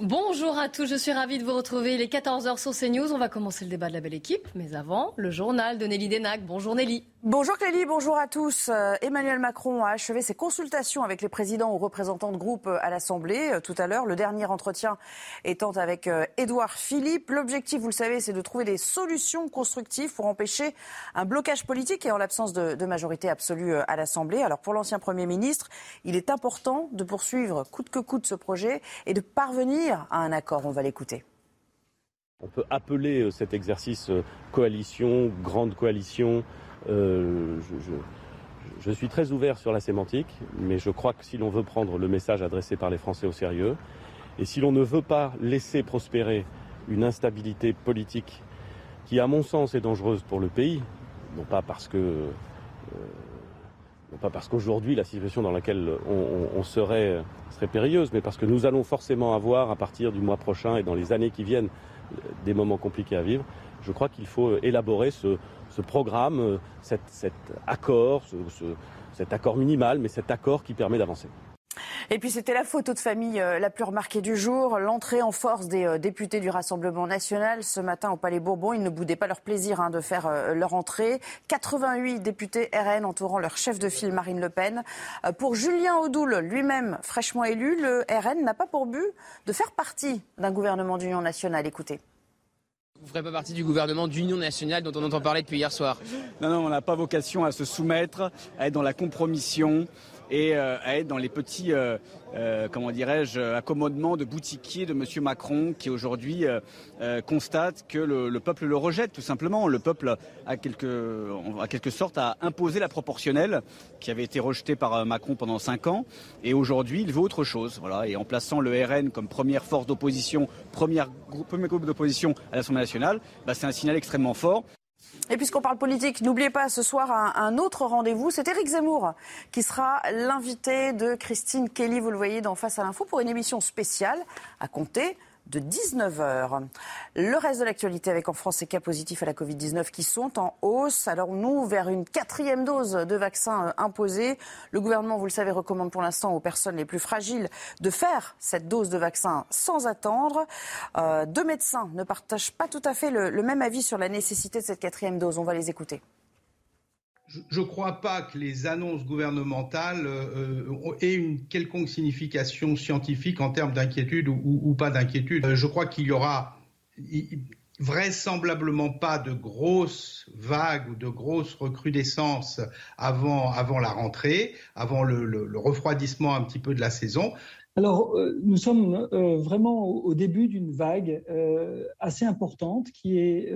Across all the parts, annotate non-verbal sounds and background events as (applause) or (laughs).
Bonjour à tous, je suis ravie de vous retrouver. Il est 14h sur CNews. On va commencer le débat de la belle équipe. Mais avant, le journal de Nelly Denac. Bonjour Nelly. Bonjour Clélie, bonjour à tous. Euh, Emmanuel Macron a achevé ses consultations avec les présidents ou représentants de groupe euh, à l'Assemblée euh, tout à l'heure. Le dernier entretien étant avec Édouard Philippe. L'objectif, vous le savez, c'est de trouver des solutions constructives pour empêcher un blocage politique et en l'absence de, de, majorité absolue à l'Assemblée. Alors pour l'ancien Premier ministre, il est important de poursuivre coûte que coûte ce projet et de parvenir à un accord. On va l'écouter. On peut appeler cet exercice coalition, grande coalition. Euh, je, suis très ouvert sur la sémantique, mais je crois que si l'on veut prendre le message adressé par les Français au sérieux, et si l'on ne veut pas laisser prospérer une instabilité politique qui, à mon sens, est dangereuse pour le pays, non pas parce que, euh, non pas parce qu'aujourd'hui la situation dans laquelle on, serait serait périlleuse, mais parce que nous allons forcément avoir, à partir du mois prochain et dans les années qui viennent, des moments compliqués à vivre. Je crois qu'il faut élaborer ce, programme, euh, cet, accord, cet accord minimal, mais cet accord qui permet d'avancer. Et puis c'était la photo de famille euh, la plus remarquée du jour, l'entrée en force des euh, députés du Rassemblement national ce matin au Palais Bourbon. Ils ne boudaient pas leur plaisir hein, de faire leur entrée. 88 députés RN entourant leur chef de file Marine Le Pen. Pour Julien Audoul, lui-même fraîchement élu, le RN n'a pas pour but de faire partie d'un gouvernement d'union nationale. Écoutez. Vous ne ferez pas partie du gouvernement d'union nationale dont on entend parler depuis hier soir. Non, non, on n'a pas vocation à se soumettre, à être dans la compromission et euh, à être dans les petits, euh, euh, comment dirais-je, accommodements de boutiquiers de M. Macron qui aujourd'hui constate que le, peuple le rejette tout simplement. Le peuple a quelque, a quelque sorte à imposer la proportionnelle qui avait été rejetée par Macron pendant cinq ans et aujourd'hui il veut autre chose. Voilà. Et en plaçant le RN comme première force d'opposition, premier groupe d'opposition à l'Assemblée nationale, bah, c'est un signal extrêmement fort. Et puisqu'on parle politique, n'oubliez pas ce soir un, autre rendez-vous. C'est Éric Zemmour qui sera l'invité de Christine Kelly, vous le voyez dans Face à l'info, pour une émission spéciale à compter de 19h. Le reste de l'actualité avec en France ces cas positifs à la Covid-19 qui sont en hausse. Alors nous, vers une quatrième dose de vaccin euh, imposée, le gouvernement, vous le savez, recommande pour l'instant aux personnes les plus fragiles de faire cette dose de vaccin sans attendre. Euh, deux médecins ne partagent pas tout à fait le même avis sur la nécessité de cette quatrième dose. On va les écouter je ne crois pas que les annonces gouvernementales euh, euh, aient une quelconque signification scientifique en termes d'inquiétude ou, pas d'inquiétude. Euh, je crois qu'il y aura vraisemblablement pas de grosses vagues ou de grosses recrudescences avant, avant la rentrée, avant le, refroidissement un petit peu de la saison. Alors, nous sommes vraiment au, début d'une vague assez importante qui est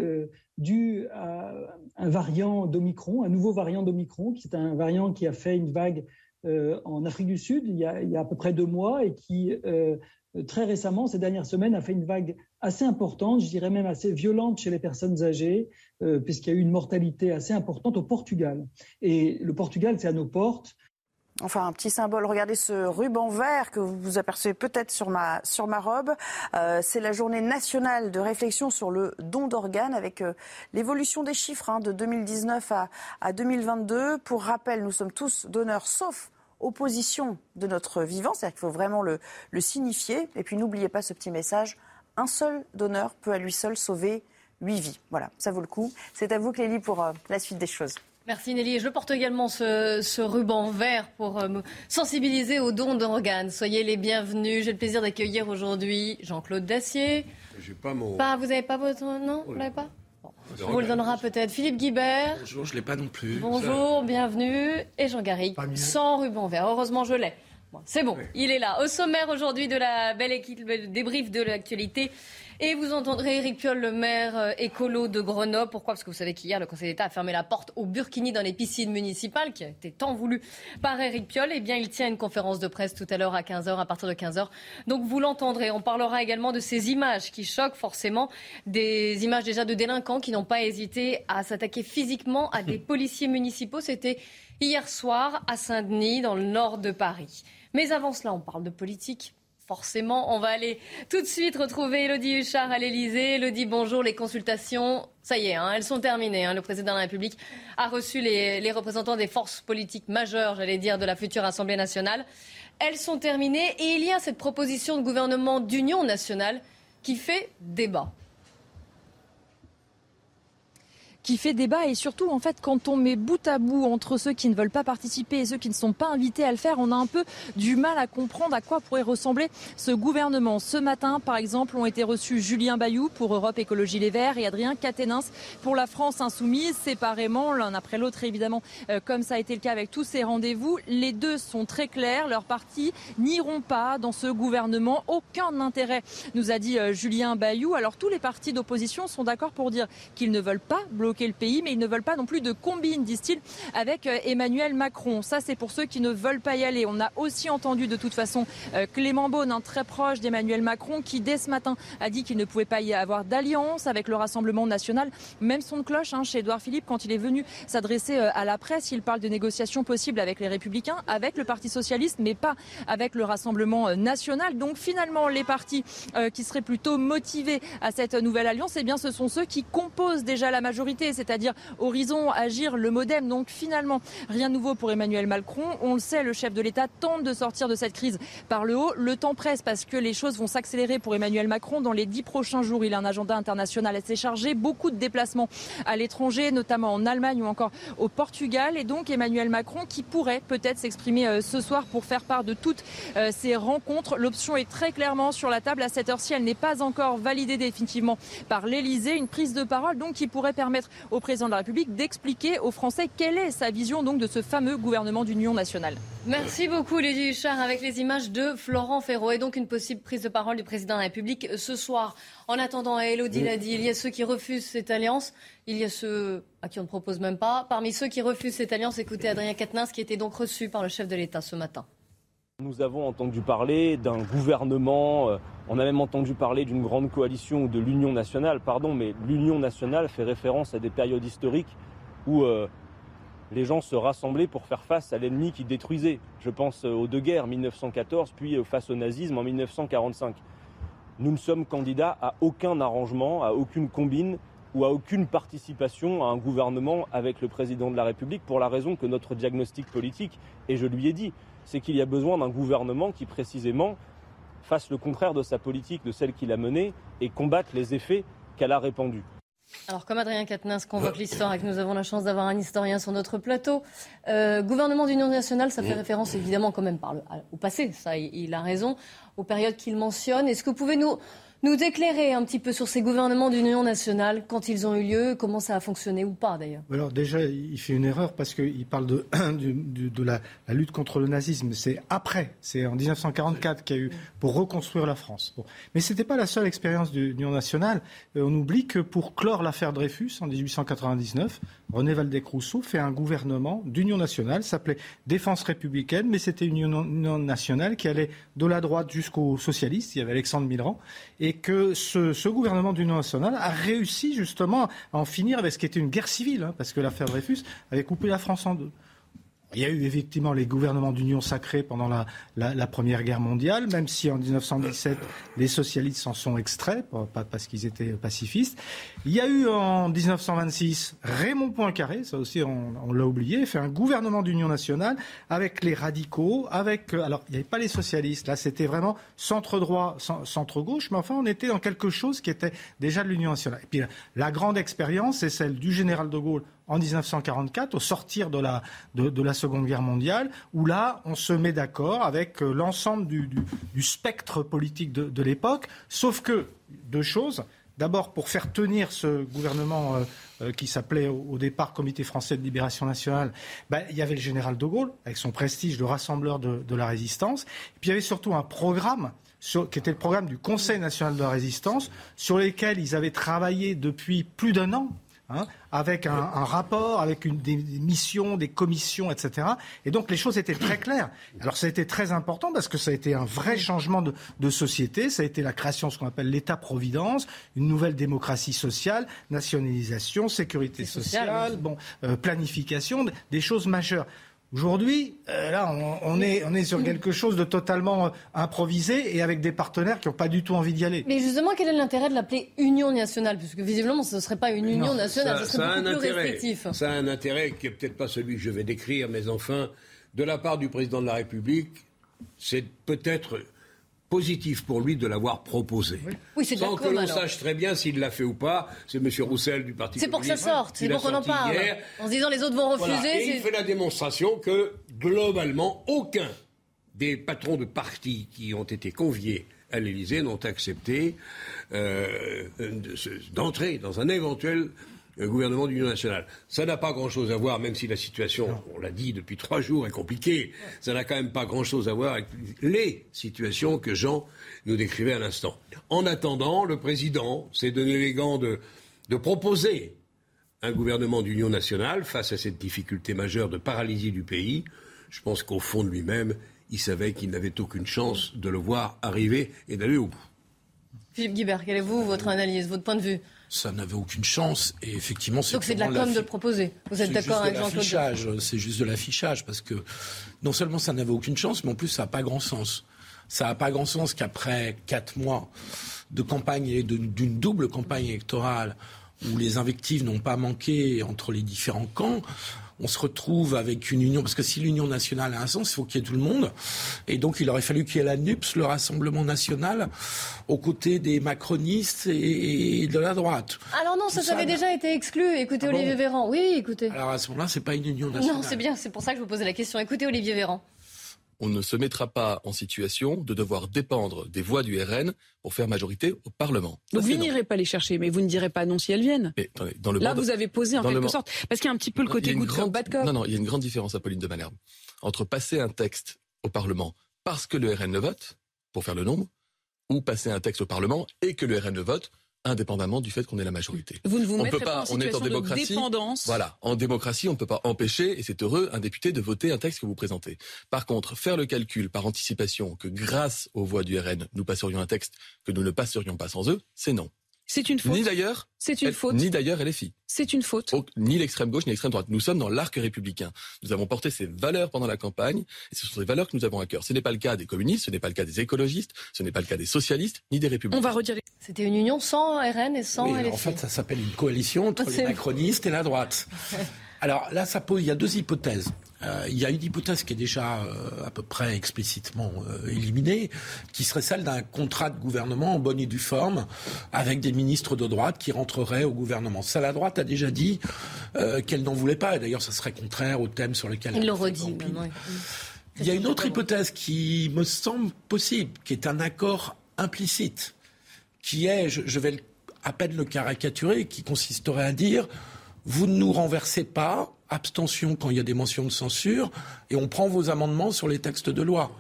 dû à un variant d'Omicron, un nouveau variant d'Omicron, qui est un variant qui a fait une vague euh, en Afrique du Sud il y, a, à peu près deux mois et qui, euh, très récemment, ces dernières semaines, a fait une vague assez importante, je dirais même assez violente chez les personnes âgées, euh, puisqu'il y a eu une mortalité assez importante au Portugal. Et le Portugal, c'est à nos portes. Enfin, un petit symbole. Regardez ce ruban vert que vous apercevez peut-être sur ma, sur ma robe. Euh, c'est la journée nationale de réflexion sur le don d'organes avec euh, l'évolution des chiffres hein, de 2019 à, à 2022. Pour rappel, nous sommes tous donneurs sauf opposition de notre vivant. C'est-à-dire qu'il faut vraiment le, le signifier. Et puis n'oubliez pas ce petit message. Un seul donneur peut à lui seul sauver huit vies. Voilà, ça vaut le coup. C'est à vous, Clélie, pour euh, la suite des choses. Merci Nelly. Je porte également ce, ruban vert pour euh, me sensibiliser aux dons d'organes. Soyez les bienvenus. J'ai le plaisir d'accueillir aujourd'hui Jean-Claude Dacier. J'ai pas mon. vous n'avez pas votre. Non, vous l'avez pas? On vous le donnera peut-être. Philippe Guibert. Bonjour, je ne l'ai pas non plus. Bonjour, bienvenue. Et Jean Garrigue, sans ruban vert. Heureusement, je l'ai. c'est bon, il est là. Au sommaire aujourd'hui de la belle équipe, débrief de l'actualité. Et vous entendrez Eric Piolle, le maire euh, écolo de Grenoble. Pourquoi? Parce que vous savez qu'hier, le Conseil d'État a fermé la porte au burkini dans les piscines municipales, qui a été tant voulu par Eric Piolle. Eh bien, il tient une conférence de presse tout à l'heure à 15h, à partir de 15h. Donc, vous l'entendrez. On parlera également de ces images qui choquent forcément, des images déjà de délinquants qui n'ont pas hésité à s'attaquer physiquement à des (laughs) policiers municipaux. C'était hier soir à Saint-Denis, dans le nord de Paris. Mais avant cela, on parle de politique forcément. On va aller tout de suite retrouver Elodie Huchard à l'Elysée. Elodie, bonjour. Les consultations, ça y est, hein, elles sont terminées. Hein. Le président de la République a reçu les, les représentants des forces politiques majeures, j'allais dire, de la future Assemblée nationale. Elles sont terminées et il y a cette proposition de gouvernement d'union nationale qui fait débat qui fait débat et surtout en fait quand on met bout à bout entre ceux qui ne veulent pas participer et ceux qui ne sont pas invités à le faire, on a un peu du mal à comprendre à quoi pourrait ressembler ce gouvernement. Ce matin, par exemple, ont été reçus Julien Bayou pour Europe Écologie Les Verts et Adrien Quatennens pour la France Insoumise, séparément l'un après l'autre évidemment, euh, comme ça a été le cas avec tous ces rendez-vous. Les deux sont très clairs, leurs partis n'iront pas dans ce gouvernement, aucun intérêt, nous a dit euh, Julien Bayou. Alors tous les partis d'opposition sont d'accord pour dire qu'ils ne veulent pas bloquer mais ils ne veulent pas non plus de combine, disent-ils, avec euh, Emmanuel Macron. Ça, c'est pour ceux qui ne veulent pas y aller. On a aussi entendu de toute façon euh, Clément Beaune, très proche d'Emmanuel Macron, qui dès ce matin a dit qu'il ne pouvait pas y avoir d'alliance avec le Rassemblement national. Même son de cloche hein, chez Édouard Philippe, quand il est venu s'adresser euh, à la presse, il parle de négociations possibles avec les Républicains, avec le Parti socialiste, mais pas avec le Rassemblement national. Donc finalement, les partis qui seraient plutôt motivés à cette nouvelle alliance, eh bien, ce sont ceux qui composent déjà la majorité c'est-à-dire Horizon, Agir, le Modem. Donc finalement, rien de nouveau pour Emmanuel Macron. On le sait, le chef de l'État tente de sortir de cette crise par le haut. Le temps presse parce que les choses vont s'accélérer pour Emmanuel Macron. Dans les dix prochains jours, il a un agenda international assez chargé, beaucoup de déplacements à l'étranger, notamment en Allemagne ou encore au Portugal. Et donc Emmanuel Macron qui pourrait peut-être s'exprimer euh, ce soir pour faire part de toutes euh, ces rencontres. L'option est très clairement sur la table à cette heure-ci. Elle n'est pas encore validée définitivement par l'Elysée. Une prise de parole donc qui pourrait permettre au président de la République d'expliquer aux Français quelle est sa vision donc de ce fameux gouvernement d'union nationale. Merci beaucoup, Lydie Huchard, avec les images de Florent Ferraud et donc une possible prise de parole du président de la République ce soir. En attendant, Elodie l'a dit, il y a ceux qui refusent cette alliance, il y a ceux à qui on ne propose même pas. Parmi ceux qui refusent cette alliance, écoutez Adrien Quatennens qui était donc reçu par le chef de l'État ce matin. Nous avons entendu parler d'un gouvernement, euh, on a même entendu parler d'une grande coalition ou de l'Union nationale, pardon, mais l'Union nationale fait référence à des périodes historiques où euh, les gens se rassemblaient pour faire face à l'ennemi qui détruisait. Je pense euh, aux deux guerres, 1914, puis face au nazisme en 1945. Nous ne sommes candidats à aucun arrangement, à aucune combine ou à aucune participation à un gouvernement avec le président de la République pour la raison que notre diagnostic politique, et je lui ai dit, c'est qu'il y a besoin d'un gouvernement qui précisément fasse le contraire de sa politique, de celle qu'il a menée, et combatte les effets qu'elle a répandus. Alors, comme Adrien Quatennens convoque l'histoire et que nous avons la chance d'avoir un historien sur notre plateau, euh, gouvernement d'union nationale, ça fait référence évidemment quand même par au passé, ça il a raison, aux périodes qu'il mentionne. Est-ce que vous pouvez nous, nous éclairer un petit peu sur ces gouvernements d'union nationale, quand ils ont eu lieu, comment ça a fonctionné ou pas d'ailleurs Alors déjà, il fait une erreur parce qu'il parle de, (clears throat) la, lutte contre le nazisme. C'est après, c'est en 1944 qu'il y a eu pour reconstruire la France. Mais ce n'était pas la seule expérience de l'union nationale. Euh, on oublie que pour clore l'affaire Dreyfus en 1899, René Valdec-Rousseau fait un gouvernement d'union nationale, s'appelait Défense républicaine, mais c'était une union nationale qui allait de la droite jusqu'aux socialistes. Il y avait Alexandre Millerand. Et et que ce, gouvernement d'union nationale a réussi justement à en finir avec ce qui était une guerre civile, hein, parce que l'affaire Dreyfus avait coupé la France en deux. Il y a eu effectivement les gouvernements d'union sacrés pendant la, Première Guerre mondiale, même si en 1917 les socialistes s'en sont extraits, pas parce qu'ils étaient pacifistes. Il y a eu en 1926 Raymond Poincaré, ça aussi on, l'a oublié, fait un gouvernement d'union nationale avec les radicaux, avec euh, alors il n'y avait pas les socialistes, là c'était vraiment centre droit, centre gauche, mais enfin on était dans quelque chose qui était déjà de l'union nationale. Et puis la grande expérience, c'est celle du général de Gaulle en 1944, au sortir de la, de, la Seconde Guerre mondiale, où là, on se met d'accord avec euh, l'ensemble du, spectre politique de, l'époque, sauf que, deux choses. D'abord, pour faire tenir ce gouvernement euh, euh, qui s'appelait au, départ Comité français de libération nationale, ben, il y avait le général de Gaulle, avec son prestige de rassembleur de, la résistance. Et puis il y avait surtout un programme qui était le programme du Conseil national de la résistance, sur lequel ils avaient travaillé depuis plus d'un an Hein, avec un, rapport, avec une, des missions, des commissions, etc. Et donc les choses étaient très claires. Alors ça a été très important parce que ça a été un vrai changement de, société. Ça a été la création de ce qu'on appelle l'État-providence, une nouvelle démocratie sociale, nationalisation, sécurité sociale, bon, euh, planification, des choses majeures. Aujourd'hui, euh, là, on, est, on est sur quelque chose de totalement euh, improvisé et avec des partenaires qui n'ont pas du tout envie d'y aller. Mais justement, quel est l'intérêt de l'appeler Union nationale? Puisque visiblement, ce ne serait pas une Union nationale, ça, ce serait beaucoup plus restrictif. Ça a un intérêt qui n'est peut-être pas celui que je vais décrire, mais enfin, de la part du président de la République, c'est peut-être positif pour lui de l'avoir proposé. Oui, c'est Sans que l'on sache très bien s'il l'a fait ou pas. C'est M. Roussel du Parti C'est pour que ça sorte, c'est pour qu'on en parle. En se disant les autres vont refuser. Et il fait la démonstration que, globalement, aucun des patrons de partis qui ont été conviés à l'Élysée n'ont accepté euh, d'entrer dans un éventuel le gouvernement d'union nationale. Ça n'a pas grand-chose à voir, même si la situation, on l'a dit depuis trois jours, est compliquée, ça n'a quand même pas grand-chose à voir avec les situations que Jean nous décrivait à l'instant. En attendant, le président s'est donné les gants de, de proposer un gouvernement d'union nationale face à cette difficulté majeure de paralysie du pays. Je pense qu'au fond de lui-même, il savait qu'il n'avait aucune chance de le voir arriver et d'aller au bout. Philippe Guibert, quelle est vous, votre analyse, votre point de vue? Ça n'avait aucune chance. Et effectivement, c'est. Donc c'est de la com de le proposer. Vous êtes d'accord avec Jean-Claude C'est juste de l'affichage parce que non seulement ça n'avait aucune chance, mais en plus ça n'a pas grand sens. Ça n'a pas grand sens qu'après quatre mois de campagne et d'une double campagne électorale où les invectives n'ont pas manqué entre les différents camps, on se retrouve avec une union, parce que si l'union nationale a un sens, il faut qu'il y ait tout le monde. Et donc, il aurait fallu qu'il y ait la NUPS, le Rassemblement national, aux côtés des macronistes et de la droite. Alors non, ça, avait déjà été exclu. Écoutez ah Olivier Véran. Oui, écoutez. Alors à ce moment-là, c'est pas une union nationale. Non, c'est bien, c'est pour ça que je vous posais la question. Écoutez Olivier Véran on ne se mettra pas en situation de devoir dépendre des voix du RN pour faire majorité au Parlement. Donc vous n'irez pas les chercher, mais vous ne direz pas non si elles viennent. Là, vous avez posé en quelque sorte, parce qu'il y a un petit peu le côté goût de bas de corps. Non, non, il y a une grande différence, Apolline de Malherbe, entre passer un texte au Parlement parce que le RN le vote, pour faire le nombre, ou passer un texte au Parlement et que le RN le vote indépendamment du fait qu'on est la majorité. Vous ne vous on peut pas, on est en démocratie. voilà, en démocratie, on ne peut pas empêcher, et c'est heureux, un député de voter un texte que vous présentez. Par contre, faire le calcul par anticipation que grâce aux voix du RN, nous passerions un texte que nous ne passerions pas sans eux, c'est non. C'est une faute. Ni d'ailleurs. C'est une faute. Ni d'ailleurs LFI. C'est une faute. ni l'extrême gauche, ni l'extrême droite. Nous sommes dans l'arc républicain. Nous avons porté ces valeurs pendant la campagne, et ce sont ces valeurs que nous avons à cœur. Ce n'est pas le cas des communistes, ce n'est pas le cas des écologistes, ce n'est pas le cas des socialistes, ni des républicains. On va retirer. C'était une union sans RN et sans LFI. En fait, ça s'appelle une coalition entre les macronistes et la droite. (laughs) Alors là, ça pose, il y a deux hypothèses. Euh, il y a une hypothèse qui est déjà euh, à peu près explicitement euh, éliminée, qui serait celle d'un contrat de gouvernement en bonne et due forme, avec des ministres de droite qui rentreraient au gouvernement. Ça, la droite a déjà dit qu'elle n'en voulait pas, et d'ailleurs, ça serait contraire au thème sur lequel... Il le redit. Il y a une autre hypothèse qui me semble possible, qui est un accord implicite, qui est, je, je vais à peine le caricaturer, qui consisterait à dire vous ne nous renversez pas, abstention quand il y a des mentions de censure, et on prend vos amendements sur les textes de loi.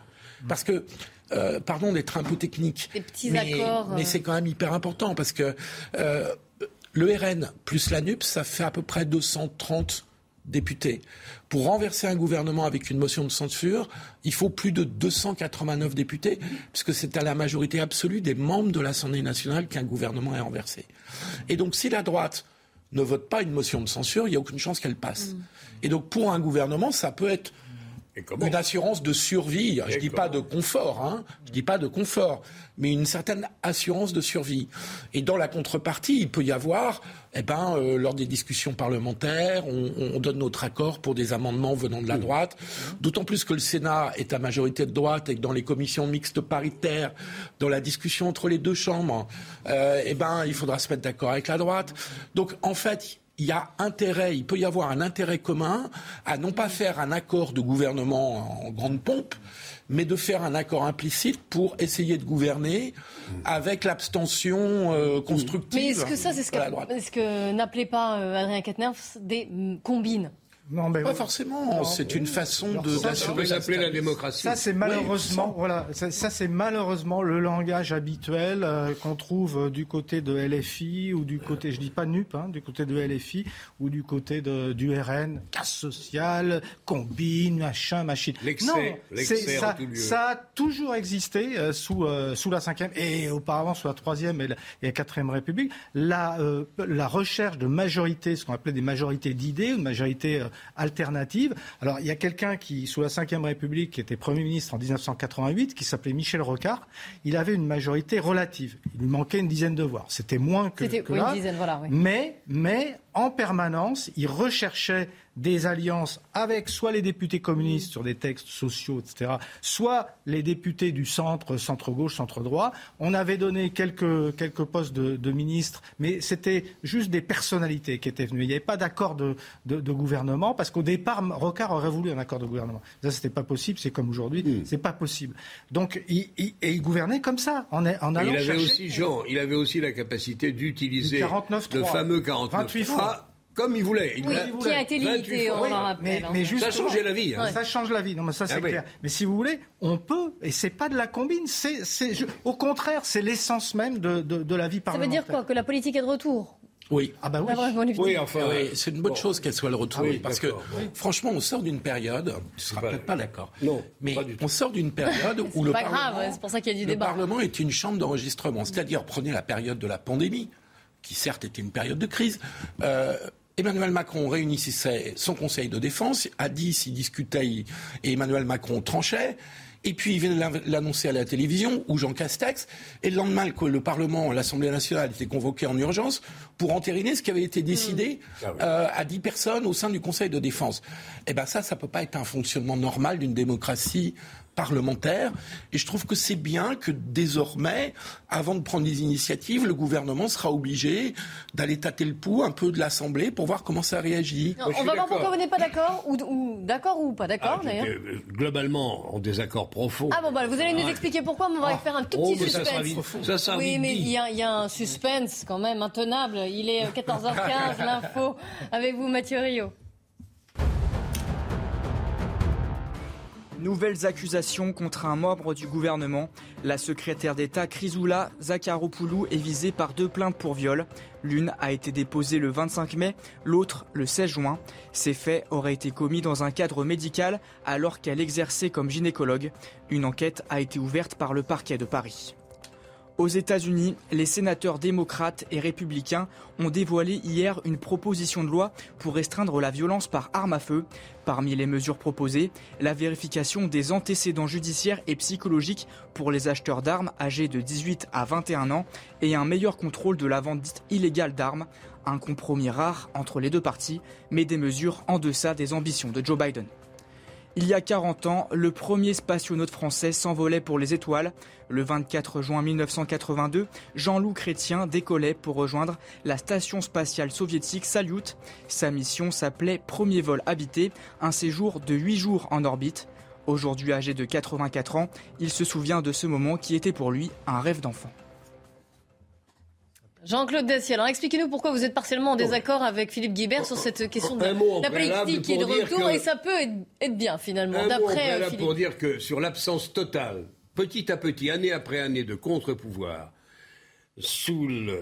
Parce que, euh, pardon d'être un peu technique, mais, mais c'est quand même hyper important, parce que euh, le RN plus la NUP, ça fait à peu près 230 députés. Pour renverser un gouvernement avec une motion de censure, il faut plus de 289 députés, puisque c'est à la majorité absolue des membres de l'Assemblée nationale qu'un gouvernement est renversé. Et donc si la droite ne vote pas une motion de censure, il n'y a aucune chance qu'elle passe. Mm. Et donc pour un gouvernement, ça peut être une assurance de survie. Je ne dis pas de confort, hein, je dis pas de confort, mais une certaine assurance de survie. Et dans la contrepartie, il peut y avoir, eh ben, euh, lors des discussions parlementaires, on, donne notre accord pour des amendements venant de la droite. D'autant plus que le Sénat est à majorité de droite et que dans les commissions mixtes paritaires, dans la discussion entre les deux chambres, euh, eh ben, il faudra se mettre d'accord avec la droite. Donc, en fait, il y a intérêt, il peut y avoir un intérêt commun à non pas faire un accord de gouvernement en grande pompe, mais de faire un accord implicite pour essayer de gouverner avec l'abstention euh, constructive. Mais est-ce que ça, c'est ce, ce que n'appelait pas euh, Adrien Quatennens des combines? Non, mais pas forcément. C'est une façon de d'assurer la démocratie. Ça, c'est malheureusement, voilà, ça, c'est malheureusement le langage habituel euh, qu'on trouve euh, du côté de LFI ou du côté, je dis pas NUP, hein, du côté de LFI ou du côté de, du RN, casse sociale, combine, machin, machine. L'excès, ça, ça a toujours existé euh, sous sous la cinquième et auparavant sous la troisième et la, quatrième République. La la recherche de majorité, ce qu'on appelait des majorités d'idées ou de majorités alternative. Alors, il y a quelqu'un qui, sous la Ve République, qui était Premier ministre en 1988, qui s'appelait Michel Rocard. Il avait une majorité relative. Il lui manquait une dizaine de voix. C'était moins que, que là. Une dizaine, voilà, oui. Mais, mais en permanence, il recherchait des alliances avec soit les députés communistes sur des textes sociaux, etc., soit les députés du centre, centre-gauche, centre-droit. On avait donné quelques, quelques postes de, ministres, mais c'était juste des personnalités qui étaient venues. Il n'y avait pas d'accord de, de, gouvernement, parce qu'au départ, Rocard aurait voulu un accord de gouvernement. Ça, c'était pas possible, c'est comme aujourd'hui, hmm. c'est pas possible. Donc, il, et il gouvernait comme ça, en, en allant il avait chercher... Aussi, Jean, il avait aussi la capacité d'utiliser le fameux 49 28 fois comme il voulait. Il qui a été limité, on en rappelle. Mais, hein. ça change la vie. Hein. Ça change la vie. Non, mais ça c'est ah clair. Mais si vous voulez, on peut, et c'est pas de la combine. C'est, au contraire, c'est l'essence même de, de, la vie parlementaire. Ça veut dire quoi Que la politique est de retour? Oui. Ah bah oui. oui enfin, oui, c'est une bonne chose qu'elle soit le retour. parce que franchement, on sort d'une période, tu seras peut-être pas d'accord. Non. Mais on sort d'une période (laughs) où le, pas Parlement, grave, pour ça qu'il y a du le Parlement est une chambre d'enregistrement. C'est-à-dire, prenez la période de la pandémie, qui certes était une période de crise. Euh, Emmanuel Macron réunissait son conseil de défense. À 10, il discutait et Emmanuel Macron tranchait. Et puis il venait l'annoncer à la télévision, ou Jean Castex. Et le lendemain, le Parlement, l'Assemblée nationale était convoqué en urgence pour entériner ce qui avait été décidé mmh. ah euh, à 10 personnes au sein du Conseil de défense. Eh bien ça, ça ne peut pas être un fonctionnement normal d'une démocratie parlementaire. Et je trouve que c'est bien que désormais, avant de prendre des initiatives, le gouvernement sera obligé d'aller tâter le pouls un peu de l'Assemblée pour voir comment ça réagit. on va voir pourquoi vous n'êtes pas d'accord, ou, d'accord ou pas d'accord ah, d'ailleurs. Euh, globalement, en désaccord profond. Ah bon, bah, vous allez nous expliquer pourquoi, mais on va ah. faire un tout petit oh, suspense. Ça, oui, mais il y, y, a un suspense quand même intenable. Il est 14h15, (laughs) l'info avec vous, Mathieu Rio. Nouvelles accusations contre un membre du gouvernement. La secrétaire d'État Chrysoula Zakharopoulou est visée par deux plaintes pour viol. L'une a été déposée le 25 mai, l'autre le 16 juin. Ces faits auraient été commis dans un cadre médical alors qu'elle exerçait comme gynécologue. Une enquête a été ouverte par le parquet de Paris. Aux États-Unis, les sénateurs démocrates et républicains ont dévoilé hier une proposition de loi pour restreindre la violence par arme à feu. Parmi les mesures proposées, la vérification des antécédents judiciaires et psychologiques pour les acheteurs d'armes âgés de 18 à 21 ans et un meilleur contrôle de la vente illégale d'armes. Un compromis rare entre les deux parties, mais des mesures en deçà des ambitions de Joe Biden. Il y a 40 ans, le premier spationaute français s'envolait pour les étoiles. Le 24 juin 1982, Jean-Loup Chrétien décollait pour rejoindre la station spatiale soviétique Salyut. Sa mission s'appelait Premier vol habité, un séjour de 8 jours en orbite. Aujourd'hui âgé de 84 ans, il se souvient de ce moment qui était pour lui un rêve d'enfant. Jean-Claude Dacier, alors expliquez-nous pourquoi vous êtes partiellement en désaccord avec Philippe Guibert sur cette question de la politique qui est de retour et ça peut être, bien finalement, d'après euh, Philippe. pour dire que sur l'absence totale, petit à petit, année après année, de contre-pouvoir sous la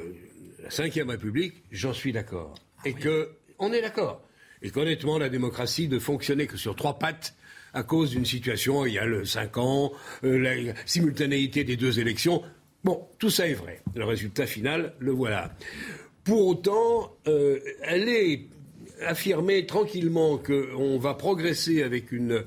Ve République, j'en suis d'accord. Ah et que, on est d'accord. Et qu'honnêtement, la démocratie ne fonctionnait que sur trois pattes à cause d'une situation, il y a le 5 ans, euh, la simultanéité des deux élections. Bon, tout ça est vrai. Le résultat final, le voilà. Pour autant, euh, elle est affirmer tranquillement qu'on va progresser avec une,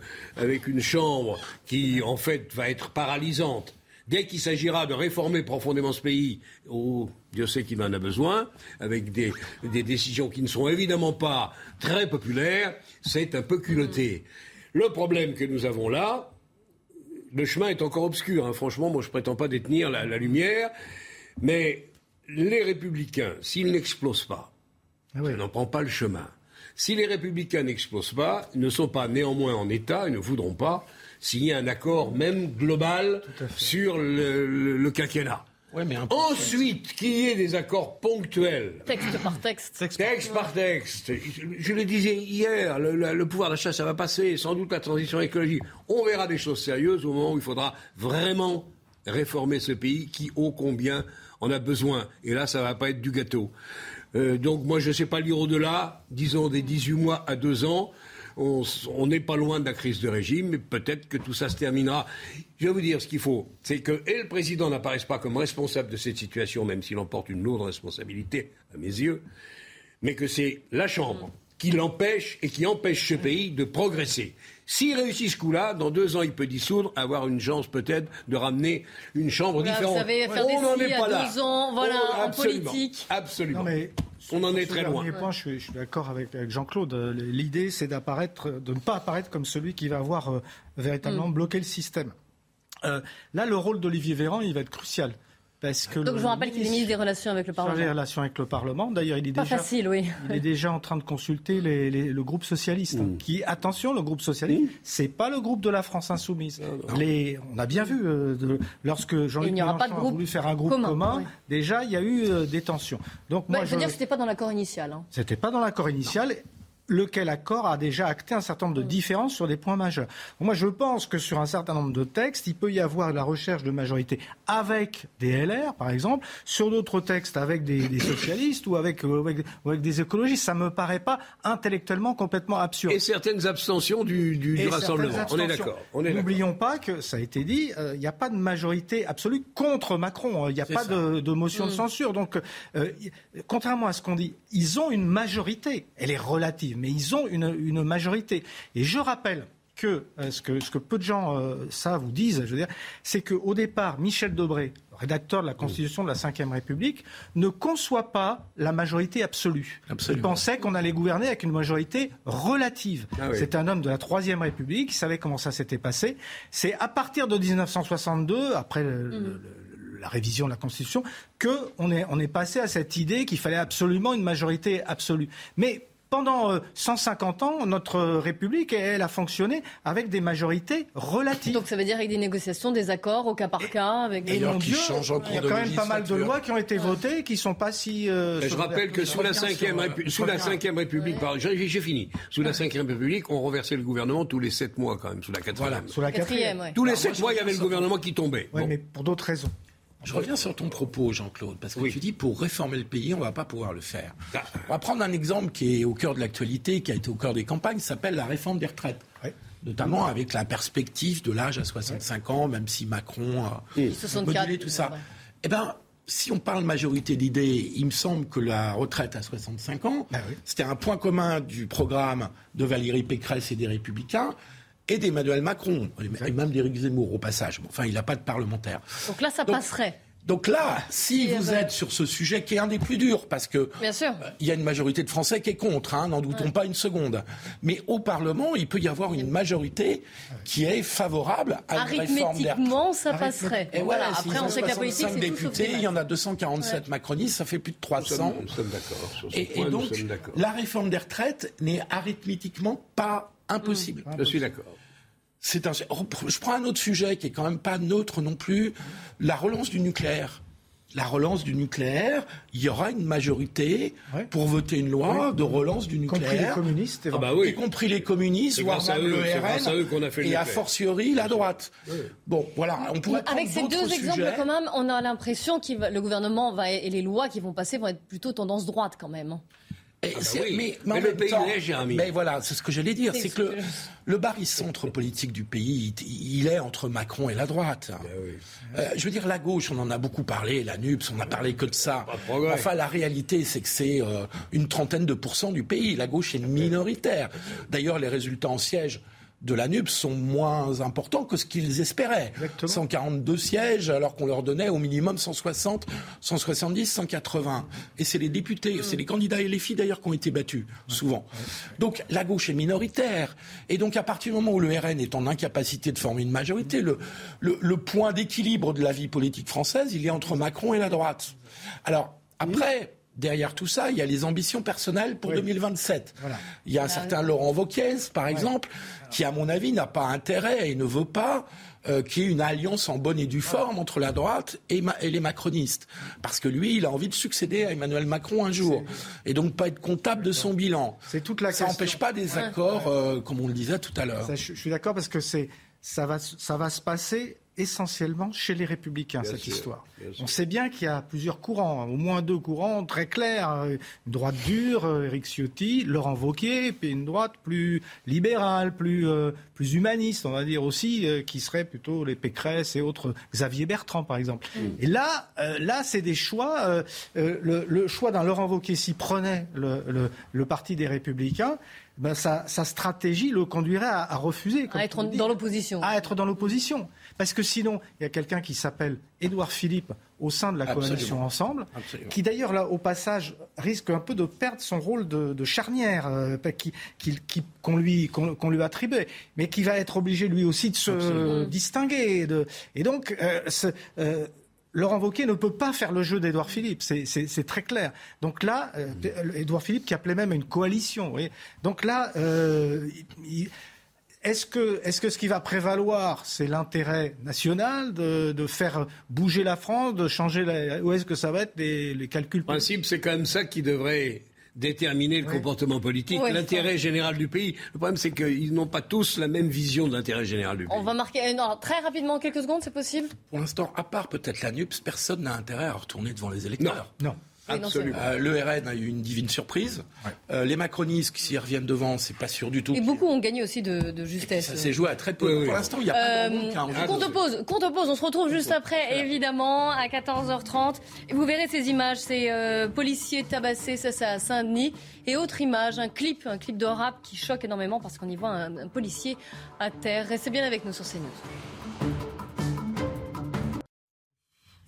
chambre qui, en fait, va être paralysante. Dès qu'il s'agira de réformer profondément ce pays, oh, Dieu sait qu'il en a besoin, avec des, des décisions qui ne sont évidemment pas très populaires, c'est un peu culotté. Le problème que nous avons là, le chemin est encore obscur. Hein. Franchement, moi, je prétends pas détenir la, lumière. Mais les républicains, s'ils n'explosent pas, ah ça n'en prend pas le chemin. Si les républicains n'explosent pas, ils ne sont pas néanmoins en état, ils ne voudront pas signer un accord même global sur le quinquennat. Ensuite, qu'il y ait des accords ponctuels. Texte par texte. Texte, par texte. Je le disais hier, le, pouvoir d'achat, ça va passer, sans doute la transition écologique. On verra des choses sérieuses au moment où il faudra vraiment réformer ce pays qui, ô combien, en a besoin. Et là, ça va pas être du gâteau. Euh, donc moi, je ne sais pas lire au-delà, disons des 18 mois à 2 ans on n'est pas loin de la crise de régime, mais peut-être que tout ça se terminera. Je vais vous dire ce qu'il faut, c'est que le président n'apparaisse pas comme responsable de cette situation, même s'il en porte une lourde responsabilité à mes yeux, mais que c'est la Chambre qui l'empêchent et qui empêchent ce pays de progresser. S'il réussit ce coup-là, dans deux ans, il peut dissoudre, avoir une chance peut-être de ramener une chambre différente. Vous savez, faire On n'en est pas là. Deux ans, voilà, oh, en politique. Absolument. mais on en est très loin. Point, je suis, d'accord avec, Jean-Claude. L'idée, c'est d'apparaître, de ne pas apparaître comme celui qui va avoir euh, véritablement mm. bloqué le système. Euh, là, le rôle d'Olivier Véran, il va être crucial. Donc je vous rappelle qu'il est ministre des Relations avec le Parlement. Des relations avec le Parlement. D'ailleurs, il est Pas déjà, facile, oui. il est déjà en train de consulter le groupe socialiste. Mmh. Qui, attention, le groupe socialiste, mmh. c'est pas le groupe de la France insoumise. Les, on a bien vu euh, lorsque Jean-Luc Mélenchon a voulu faire un groupe commun, déjà il y a eu euh, des tensions. Donc bah, moi, je veux dire que c'était pas dans l'accord initial. Hein. C'était pas dans l'accord initial lequel accord a déjà acté un certain nombre de différences sur des points majeurs. Moi, je pense que sur un certain nombre de textes, il peut y avoir la recherche de majorité avec des LR, par exemple, sur d'autres textes avec des, (coughs) socialistes ou avec, avec, des écologistes. Ça ne me paraît pas intellectuellement complètement absurde. Et certaines abstentions du, du, rassemblement. On est d'accord. N'oublions pas que, ça a été dit, euh, il n'y a pas de majorité absolue contre Macron. Il n'y a pas de, motion de mm. censure. Donc, euh, contrairement à ce qu'on dit, ils ont une majorité. Elle est relative mais ils ont une, majorité. Et je rappelle que, euh, ce que ce que peu de gens euh, savent ou disent, je veux dire, c'est qu'au départ, Michel Debré, rédacteur de la Constitution de la Ve République, ne conçoit pas la majorité absolue. Il pensait qu'on allait gouverner avec une majorité relative. Ah c'est un homme de la Troisième République, il savait comment ça s'était passé. C'est à partir de 1962, après le, la révision de la Constitution, qu'on est, on est passé à cette idée qu'il fallait absolument une majorité absolue. Mais pendant 150 euh, ans, notre République, elle a fonctionné avec des majorités relatives. Donc ça veut dire avec des négociations, des accords au cas par cas avec des... Et qui changent en Il y a quand même pas mal de lois qui ont été votées et qui ne sont pas si... Euh, je rappelle que sous la 5 sous la cinquième République, j'ai fini, sous la 5 République, on renversait le gouvernement tous les 7 mois quand même, sous la 4 Voilà, sous la 4 Tous les 7 mois, il y avait le gouvernement qui tombait. Oui, mais pour d'autres raisons. Je reviens sur ton propos, Jean-Claude, parce que tu dis pour réformer le pays, on ne va pas pouvoir le faire. Ah. On va prendre un exemple qui est au cœur de l'actualité, qui a été au cœur des campagnes, s'appelle la réforme des retraites. Notamment avec la perspective de l'âge à 65 ans, même si Macron a modulé tout ça. Eh bien, si on parle majorité d'idées, il me semble que la retraite à 65 ans, bah c'était un point commun du programme de Valérie Pécresse et des Républicains et d'Emmanuel Macron, et même d'Éric Zemmour au passage. enfin, il n'a pas de parlementaire. Donc là, ça passerait. Donc là, si vous êtes sur ce sujet qui est un des plus durs, parce que euh, il y a une majorité de Français qui est contre, hein, n'en doutons pas une seconde. Mais au Parlement, il peut y avoir une majorité qui est favorable à une réforme Arithmétiquement, ça passerait. Et voilà. Après, on sait que la politique, c'est députés, il y en a 247 macronistes, ça fait plus de 300. Nous sommes, d'accord. Et, et donc, la réforme des retraites n'est arithmétiquement pas impossible. Je suis d'accord. C'est un... Je prends un autre sujet qui est quand même pas neutre non plus, la relance du nucléaire. La relance du nucléaire, il y aura une majorité pour voter une loi de relance du nucléaire. Y compris les communistes, ah bah oui. y compris les communistes, voire même le RN, et a fortiori la droite. Bon, voilà, on pourrait Avec ces deux exemples quand même, on a l'impression que le gouvernement va, et les lois qui vont passer vont être plutôt tendance droite quand même. Hein. Ah bah mais, le pays est, Jérémy. Mais voilà, c'est ce que j'allais dire. C'est que le, le barycentre politique du pays, il, est entre Macron et la droite. Bah euh, je veux dire, la gauche, on en a beaucoup parlé, la NUPS, on n'a parlé que de ça. Enfin, la réalité, c'est que c'est euh, une trentaine de pourcents du pays. La gauche est minoritaire. D'ailleurs, les résultats en siège de la NUP sont moins importants que ce qu'ils espéraient. 142 sièges, alors qu'on leur donnait au minimum 160, 170, 180. Et c'est les députés, c'est les candidats et les filles d'ailleurs qui ont été battus, souvent. Donc la gauche est minoritaire. Et donc à partir du moment où le RN est en incapacité de former une majorité, le, le, point d'équilibre de la vie politique française, il est entre Macron et la droite. Alors, après, derrière tout ça, il y a les ambitions personnelles pour 2027. Il y a un certain Laurent Wauquiez, par exemple, qui, à mon avis, n'a pas intérêt et ne veut pas euh, qu'il y ait une alliance en bonne et due forme entre la droite et, les macronistes. Parce que lui, il a envie de succéder à Emmanuel Macron un jour. Et donc pas être comptable de son bilan. toute la Ça n'empêche pas des accords, euh, comme on le disait tout à l'heure. Je suis d'accord parce que c'est ça va, ça va se passer essentiellement chez les républicains, cette histoire. On sait bien qu'il y a plusieurs courants, au moins deux courants très clairs. Une droite dure, Éric Ciotti, Laurent Wauquiez, puis une droite plus libérale, plus, euh, plus humaniste, on va dire aussi, euh, qui serait plutôt les Pécresse et autres, Xavier Bertrand par exemple. Et là, euh, là c'est des choix. Le, choix d'un Laurent Wauquiez s'y prenait le, le parti des républicains ben sa, stratégie le conduirait à, refuser. à être dans l'opposition. À être dans l'opposition. Parce que sinon, il y a quelqu'un qui s'appelle Édouard Philippe au sein de la coalition Ensemble, qui d'ailleurs, là, au passage, risque un peu de perdre son rôle de, charnière euh, qu'on lui, lui attribue, mais qui va être obligé lui aussi de se distinguer. De, et donc, euh, euh, Laurent Wauquiez ne peut pas faire le jeu d'Edouard Philippe, c'est très clair. Donc là, euh, Édouard Philippe qui appelait même une coalition. Donc là, euh, est-ce que, est que, ce qui va prévaloir, c'est l'intérêt national de, faire bouger la France, de changer la, ou est-ce que ça va être les, calculs Le principe, c'est quand même ça qui devrait déterminer le comportement politique, l'intérêt général du pays. Le problème, c'est qu'ils n'ont pas tous la même vision de l'intérêt général du pays. On va marquer euh, non, très rapidement, quelques secondes, c'est possible? Pour l'instant, à part peut-être la NUPS, personne n'a intérêt à retourner devant les électeurs. Non. non. Absolument. Euh, le RN a eu une divine surprise. Euh, les macronistes, s'ils reviennent devant, c'est pas sûr du tout. Et beaucoup ont gagné aussi de, justesse. Ça s'est joué à très peu. Pour l'instant, il y a pas de euh, Compte pause, compte pause. On se retrouve juste après, évidemment, à 14h30. Et vous verrez ces images, ces policiers tabassés, ça c'est à Saint-Denis. Et autre image, un clip, un clip de rap qui choque énormément parce qu'on y voit un, un policier à terre. Restez bien avec nous sur CNews.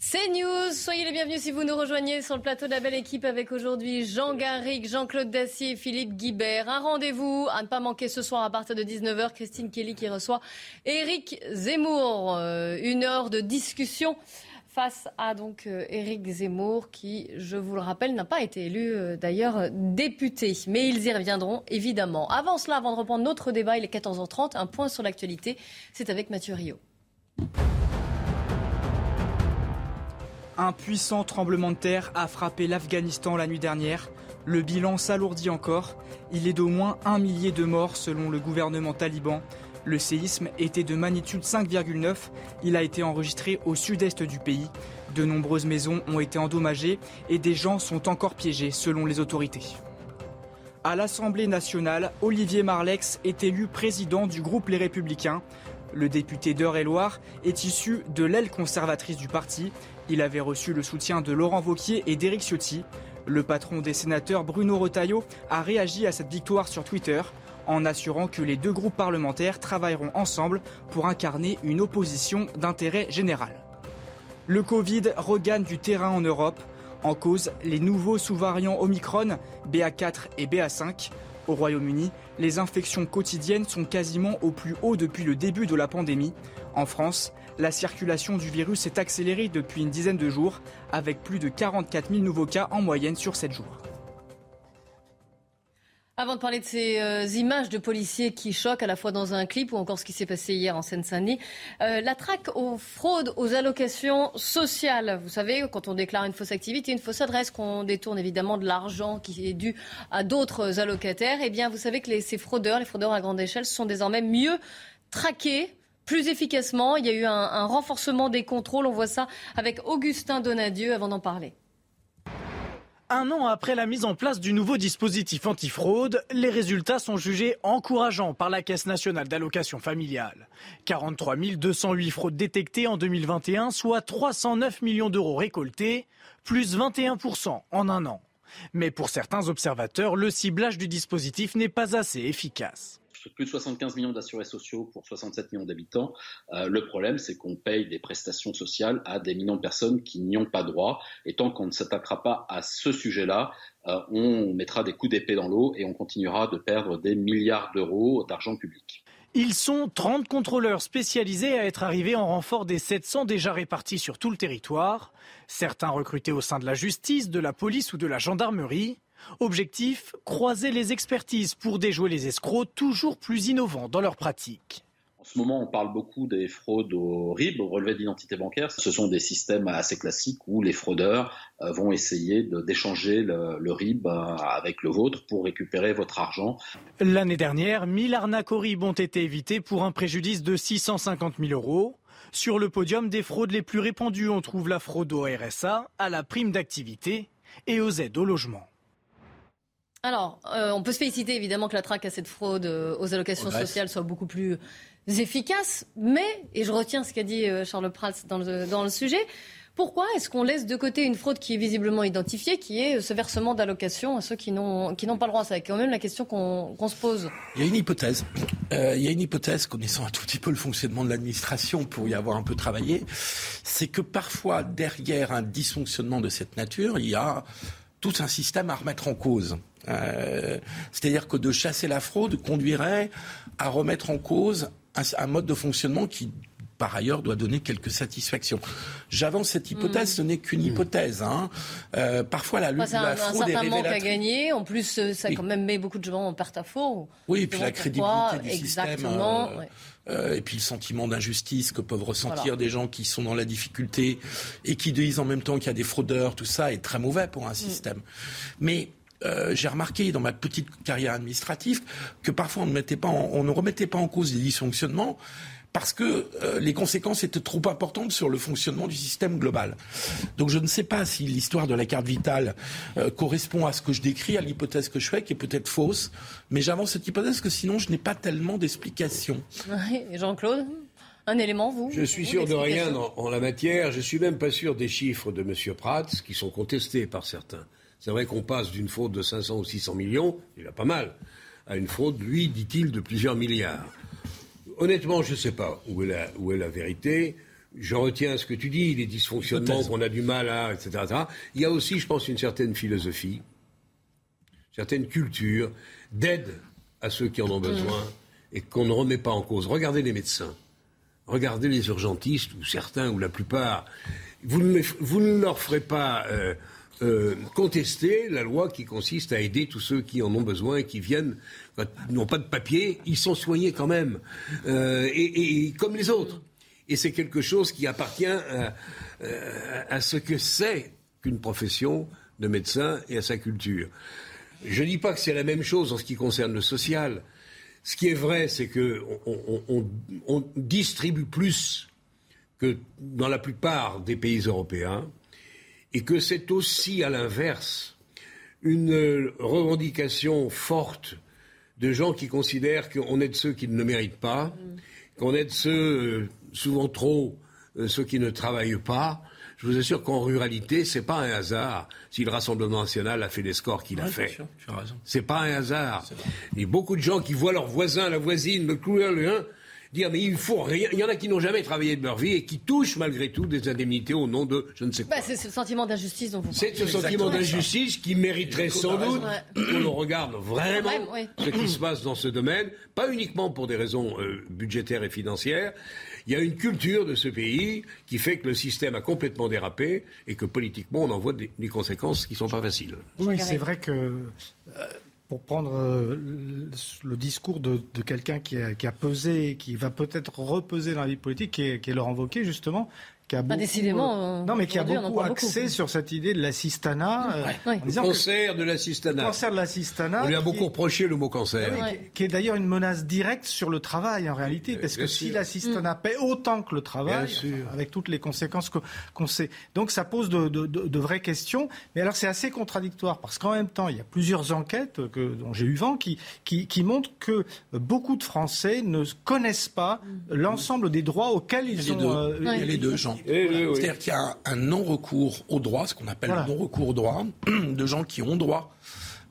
C'est News, soyez les bienvenus si vous nous rejoignez sur le plateau de la belle équipe avec aujourd'hui Jean Garrigue, Jean-Claude Dacier et Philippe Guibert. Un rendez-vous à ne pas manquer ce soir à partir de 19h. Christine Kelly qui reçoit Éric Zemmour. Euh, une heure de discussion face à donc euh, Éric Zemmour qui, je vous le rappelle, n'a pas été élu euh, d'ailleurs député. Mais ils y reviendront évidemment. Avant cela, avant de reprendre notre débat, il est 14h30. Un point sur l'actualité, c'est avec Mathieu Rio. Un puissant tremblement de terre a frappé l'Afghanistan la nuit dernière. Le bilan s'alourdit encore. Il est d'au moins un millier de morts selon le gouvernement taliban. Le séisme était de magnitude 5,9. Il a été enregistré au sud-est du pays. De nombreuses maisons ont été endommagées et des gens sont encore piégés selon les autorités. À l'Assemblée nationale, Olivier Marlex est élu président du groupe Les Républicains. Le député d'Eure-et-Loire est issu de l'aile conservatrice du parti. Il avait reçu le soutien de Laurent Vauquier et d'Éric Ciotti. Le patron des sénateurs, Bruno Retailleau, a réagi à cette victoire sur Twitter en assurant que les deux groupes parlementaires travailleront ensemble pour incarner une opposition d'intérêt général. Le Covid regagne du terrain en Europe. En cause, les nouveaux sous-variants Omicron, BA4 et BA5. Au Royaume-Uni, les infections quotidiennes sont quasiment au plus haut depuis le début de la pandémie. En France, la circulation du virus s'est accélérée depuis une dizaine de jours, avec plus de 44 000 nouveaux cas en moyenne sur 7 jours. Avant de parler de ces euh, images de policiers qui choquent à la fois dans un clip ou encore ce qui s'est passé hier en Seine-Saint-Denis, euh, la traque aux fraudes aux allocations sociales. Vous savez, quand on déclare une fausse activité, une fausse adresse, qu'on détourne évidemment de l'argent qui est dû à d'autres allocataires, eh bien, vous savez que ces fraudeurs, les fraudeurs à grande échelle, sont désormais mieux traqués plus efficacement. Il y a eu un, renforcement des contrôles. On voit ça avec Augustin Donadieu avant d'en parler. Un an après la mise en place du nouveau dispositif antifraude, les résultats sont jugés encourageants par la Caisse nationale d'allocation familiale. 43 208 fraudes détectées en 2021, soit 309 millions d'euros récoltés, plus 21% en un an. Mais pour certains observateurs, le ciblage du dispositif n'est pas assez efficace plus de 75 millions d'assurés sociaux pour 67 millions d'habitants. Euh, le problème, c'est qu'on paye des prestations sociales à des millions de personnes qui n'y ont pas droit. Et tant qu'on ne s'attaquera pas à ce sujet-là, euh, on mettra des coups d'épée dans l'eau et on continuera de perdre des milliards d'euros d'argent public. Ils sont 30 contrôleurs spécialisés à être arrivés en renfort des 700 déjà répartis sur tout le territoire, certains recrutés au sein de la justice, de la police ou de la gendarmerie. Objectif, croiser les expertises pour déjouer les escrocs toujours plus innovants dans leur pratique. En ce moment, on parle beaucoup des fraudes au RIB, au relevé d'identité bancaire. Ce sont des systèmes assez classiques où les fraudeurs euh, vont essayer d'échanger le, RIB euh, avec le vôtre pour récupérer votre argent. L'année dernière, 1000 arnaques au RIB ont été évitées pour un préjudice de 650 000 euros. Sur le podium des fraudes les plus répandues, on trouve la fraude au RSA, à la prime d'activité et aux aides au logement. Alors, euh, on peut se féliciter évidemment que la traque à cette fraude euh, aux allocations sociales soit beaucoup plus efficace, mais, et je retiens ce qu'a dit euh, Charles Prats dans le, dans le sujet, pourquoi est-ce qu'on laisse de côté une fraude qui est visiblement identifiée, qui est ce versement d'allocations à ceux qui n'ont pas le droit C'est quand même la question qu'on se pose. Il y a une hypothèse. il y a une hypothèse, connaissant un tout petit peu le fonctionnement de l'administration pour y avoir un peu travaillé, c'est que parfois, derrière un dysfonctionnement de cette nature, il y a tout un système à remettre en cause. Euh, c'est-à-dire que de chasser la fraude conduirait à remettre en cause un, mode de fonctionnement qui par ailleurs, doit donner quelques satisfactions. J'avance cette hypothèse, ce n'est qu'une hypothèse. Hein. Euh, parfois, la lutte de la fraude est un manque à gagner. En plus, euh, ça quand même met beaucoup de gens en perte à faux. Oui, et puis la crédibilité du Exactement, système. Euh, et puis le sentiment d'injustice que peuvent ressentir des gens qui sont dans la difficulté et qui disent en même temps qu'il y a des fraudeurs, tout ça est très mauvais pour un mm. système. Mais euh, j'ai remarqué dans ma petite carrière administrative que parfois on ne, mettait pas on ne remettait pas en cause les dysfonctionnements parce que euh, les conséquences étaient trop importantes sur le fonctionnement du système global. Donc je ne sais pas si l'histoire de la carte vitale euh, correspond à ce que je décris, à l'hypothèse que je fais, qui est peut-être fausse, mais j'avance cette hypothèse que sinon je n'ai pas tellement d'explications. Jean-Claude un élément, vous Je suis sûr de rien en, la matière. Je suis même pas sûr des chiffres de M. Prats, qui sont contestés par certains. C'est vrai qu'on passe d'une fraude de 500 ou 600 millions, il a pas mal, à une fraude, lui, dit-il, de plusieurs milliards honnêtement, je ne sais pas où est, la, où est la vérité. Je retiens ce que tu dis, les dysfonctionnements qu'on a du mal à, etc., Il y a aussi, je pense, une certaine philosophie, une certaine culture d'aide à ceux qui en ont besoin et qu'on ne remet pas en cause. Regardez les médecins, regardez les urgentistes, ou certains, ou la plupart. Vous ne, vous ne leur ferez pas euh, euh, contester la loi qui consiste à aider tous ceux qui en ont besoin et qui viennent, n'ont pas de papier, ils sont soignés quand même, euh, et, comme les autres. Et c'est quelque chose qui appartient à, à ce que c'est qu'une profession de médecin et à sa culture. Je ne dis pas que c'est la même chose en ce qui concerne le social. Ce qui est vrai, c'est qu'on on, on distribue plus que dans la plupart des pays européens et que c'est aussi, à l'inverse, une revendication forte de gens qui considèrent qu'on aide ceux qui ne le méritent pas, qu'on aide ceux, euh, souvent trop, euh, ceux qui ne travaillent pas. Je vous assure qu'en ruralité, c'est pas un hasard si le Rassemblement national a fait les scores qu'il a fait. C'est pas un hasard. Il y a beaucoup de gens qui voient leurs voisins, la voisine, le couleur, le 1, dire mais il faut rien. Il y en a qui n'ont jamais travaillé de leur vie et qui touchent malgré tout des indemnités au nom de je ne sais quoi. Bah, c'est ce sentiment d'injustice dont vous C'est ce sentiment d'injustice qui mériterait sans doute qu'on regarde vraiment ce qui se passe dans ce domaine, pas uniquement pour des raisons euh, budgétaires et financières. Il y a une culture de ce pays qui fait que le système a complètement dérapé et que politiquement on en voit des, conséquences qui ne sont pas faciles. Oui, c'est vrai que euh, pour prendre euh, le discours de, quelqu'un qui a, pesé, qui va peut-être repeser dans la vie politique, qui est, qui est justement, qui a beaucoup, décidément, non, mais qui a beaucoup axé sur cette idée de l'assistanat. Euh, le cancer de l'assistanat. Le cancer de l'assistanat. On lui a beaucoup reproché le mot cancer. qui, est d'ailleurs une menace directe sur le travail en réalité, parce que si l'assistanat mm. paie autant que le travail, avec toutes les conséquences qu'on sait. Donc ça pose de, de, de, vraies questions. Mais alors c'est assez contradictoire, parce qu'en même temps, il y a plusieurs enquêtes que, dont j'ai eu vent qui, qui, qui, montrent que beaucoup de Français ne connaissent pas mm. l'ensemble des droits auxquels ils ont. Euh, il y a les deux, gens. Eh C'est-à-dire qu'il y a un, non-recours au droit, ce qu'on appelle le non-recours au droit, (clears throat) de gens qui ont droit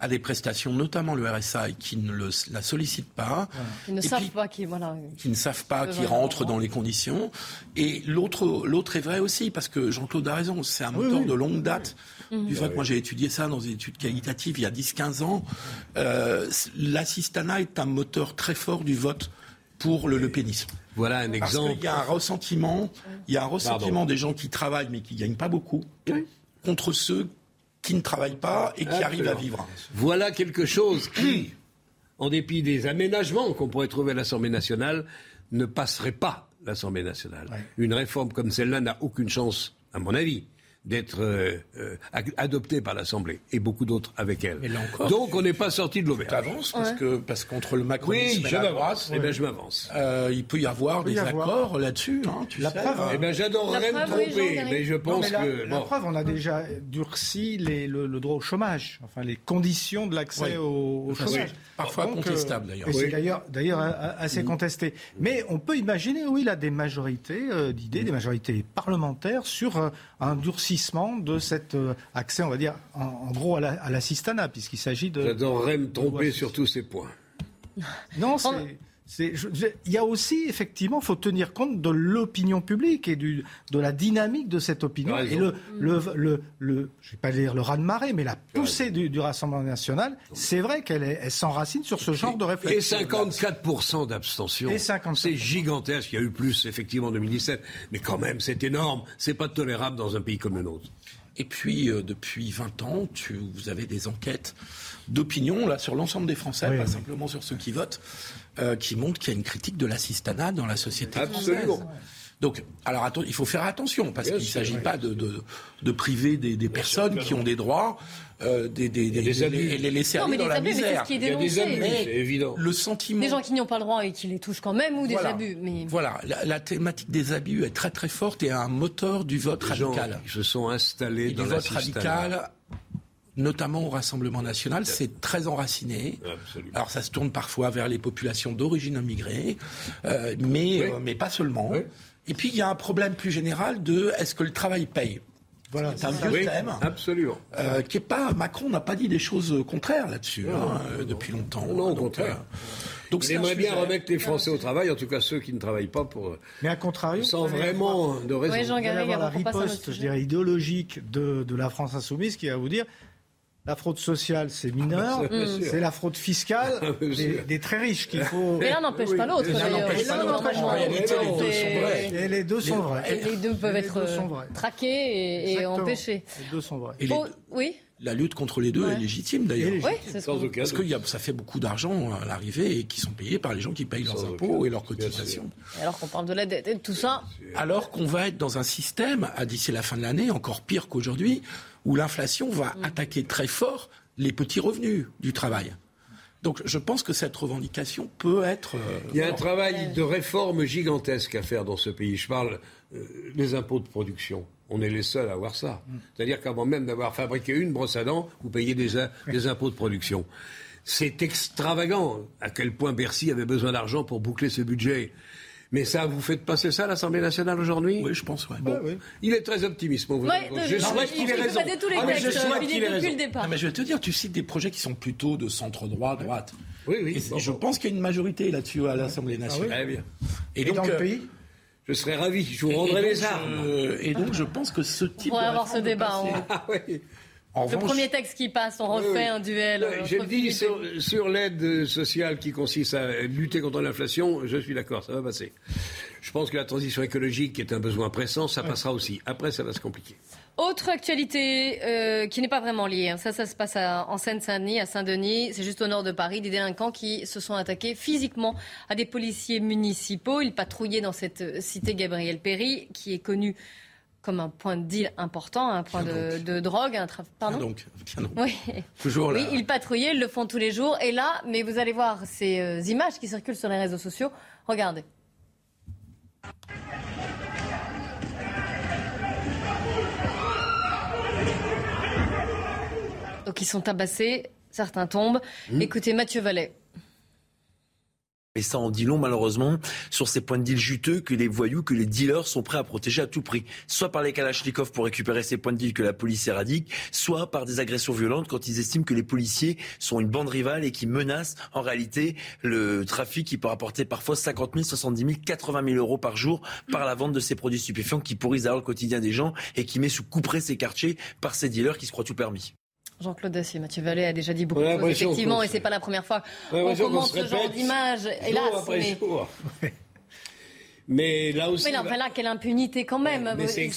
à des prestations, notamment le RSA, et qui ne le, la sollicitent pas. Qui ne savent pas, qui, voilà, qui ne savent pas, qui rentrent dans les conditions. Et l'autre, l'autre est vrai aussi, parce que Jean-Claude a raison, c'est un moteur de longue date. Du fait moi j'ai étudié ça dans des études qualitatives il y a 10-15 ans. Euh, L'assistanat est un moteur très fort du vote pour le, le pénisme. Voilà un exemple. Il y a un ressentiment, il y a un ressentiment des gens qui travaillent mais qui gagnent pas beaucoup contre ceux qui ne travaillent pas et qui arrivent à vivre. Voilà quelque chose qui, en dépit des aménagements qu'on pourrait trouver à l'Assemblée nationale, ne passerait pas l'Assemblée nationale. Une réforme comme celle-là n'a aucune chance, à mon avis, d'être euh, euh, adoptée par l'Assemblée et beaucoup d'autres avec elle. Donc on n'est pas sorti de l'auberge. avance parce que parce qu'entre le macronisme oui, et la droite, eh ben, je m'avance. Euh, il peut y avoir des accords là-dessus. Hein, la preuve. Eh ben, j'adorerais me tromper, mais je pense que la preuve, on a déjà durci les, le, droit au chômage, enfin les conditions de l'accès au, chômage. Parfois contestable d'ailleurs. Et c'est d'ailleurs d'ailleurs assez mm. contesté. Mais on peut imaginer, oui, là des majorités d'idées, des majorités parlementaires sur un durcissement de cet euh, accès, on va dire, en, gros, à l'assistanat, puisqu'il s'agit de... J'adorerais me tromper sur tous ces points. Non, (laughs) c'est... il y a aussi, effectivement, il faut tenir compte de l'opinion publique et du, de la dynamique de cette opinion. Et le, le, le, le, je vais pas dire le raz-de-marée, mais la poussée du, Rassemblement national, c'est vrai qu'elle s'enracine sur ce genre de réflexion. Et 54% d'abstention. C'est gigantesque. Il y a eu plus, effectivement, en 2017. Mais quand même, c'est énorme. C'est pas tolérable dans un pays comme le nôtre. Et puis, euh, depuis 20 ans, tu, vous avez des enquêtes d'opinion là sur l'ensemble des Français, pas simplement sur ceux qui votent, euh, qui montrent qu'il y a une critique de l'assistanat dans la société Absolument. Donc, alors il faut faire attention parce qu'il ne s'agit pas de, de, de, priver des, des personnes qui ont des droits, euh, des, des, des, des les laisser aller dans la abus, misère. Ce qui est dénoncé. Il y a des abus, c'est évident. Le sentiment. Des gens qui n'y ont pas le droit et qui les touchent quand même ou des abus. Mais... Voilà, la, la, thématique des abus est très très forte et un moteur du vote radical. Ils se sont installés et dans du vote radical notamment au Rassemblement national, c'est très enraciné. Absolument. Alors ça se tourne parfois vers les populations d'origine immigrée, euh, mais, euh, mais pas seulement. Et puis il y a un problème plus général de est-ce que le travail paye voilà, c'est un vieux thème. Absolument. Euh, qui est pas Macron n'a pas dit des choses contraires là-dessus hein, depuis longtemps. Non, au contraire. Donc, Il aimerait bien remettre les Français au travail, en tout cas ceux qui ne travaillent pas pour. Mais à contrario, sans vraiment de raison. Oui, Jean il avoir la riposte, je dirais, idéologique de, de la France insoumise qui va vous dire la fraude sociale, c'est mineur. c'est la fraude fiscale (laughs) ah, des, très riches qu'il faut. Mais l'un n'empêche pas l'autre, d'ailleurs. Et les deux sont vrais. Et les deux peuvent être traqués et, empêchés. Les deux sont vrais. Oui la lutte contre les deux est légitime d'ailleurs. Oui, Parce que ça fait beaucoup d'argent à l'arrivée et qui sont payés par les gens qui payent leurs impôts et leurs cotisations. alors qu'on parle de la dette et de tout ça. Alors qu'on va être dans un système, à d'ici la fin de l'année, encore pire qu'aujourd'hui, où l'inflation va mm. attaquer très fort les petits revenus du travail. Donc je pense que cette revendication peut être. Euh, Il y a un travail de réforme gigantesque à faire dans ce pays. Je parle euh, des impôts de production. On est les seuls à avoir ça. Mm. C'est-à-dire qu'avant même d'avoir fabriqué une brosse à dents, vous payez des, (laughs) des impôts de production. C'est extravagant à quel point Bercy avait besoin d'argent pour boucler ce budget. Mais ça, vous faites passer ça à l'Assemblée nationale aujourd'hui Oui, je pense. Ouais. Bon, Il est très optimiste. Bon, je souhaite qu'il ait raison. Ah, mais je souhaite qu'il ait raison. mais je vais te dire, tu cites des projets qui sont plutôt de centre droit, droite. Oui, oui. Et je pense qu'il y a une majorité là-dessus à l'Assemblée ah nationale. Très bien. Et, donc, dans le euh, pays je serais ravi, je vous rendrai les armes. et donc, je pense que ce type. On pourrait avoir ce débat. Ah, oui le premier texte qui passe, on refait un duel. je le dis sur, l'aide sociale qui consiste à lutter contre l'inflation, je suis d'accord, ça va passer. Je pense que la transition écologique est un besoin pressant, ça passera aussi. Après, ça va se compliquer. Autre actualité euh, qui n'est pas vraiment liée, hein. ça, ça se passe en Seine-Saint-Denis, à Saint-Denis, c'est juste au nord de Paris, des délinquants qui se sont attaqués physiquement à des policiers municipaux. Ils patrouillaient dans cette cité Gabriel Péry, qui est connue comme un point de deal important, un point de, drogue, un trafic. Pardon. donc, Oui. Toujours là. Oui, ils patrouillaient, ils le font tous les jours. Et là, mais vous allez voir ces euh, images qui circulent sur les réseaux sociaux. Regardez. Donc ils sont tabassés, certains tombent. Mmh. Écoutez Mathieu Vallet. Et ça en dit long, malheureusement, sur ces points de deal juteux que les voyous, que les dealers sont prêts à protéger à tout prix. Soit par les Kalachnikov pour récupérer ces points de deal que la police éradique, soit par des agressions violentes quand ils estiment que les policiers sont une bande rivale et qui menacent en réalité le trafic qui peut rapporter parfois 50 000, 70 000, 80 000 euros par jour par la vente de ces produits stupéfiants qui pourrissent alors le quotidien des gens et qui met sous couperée ces quartiers par ces dealers qui se croient tout permis. Jean-Claude Dacier, Mathieu Vallée a déjà dit beaucoup de choses, effectivement, et c'est pas la première fois qu'on commente ce genre d'image. Hélas, mais... (laughs) mais... là aussi. Mais là, quelle impunité quand même. Mais c'est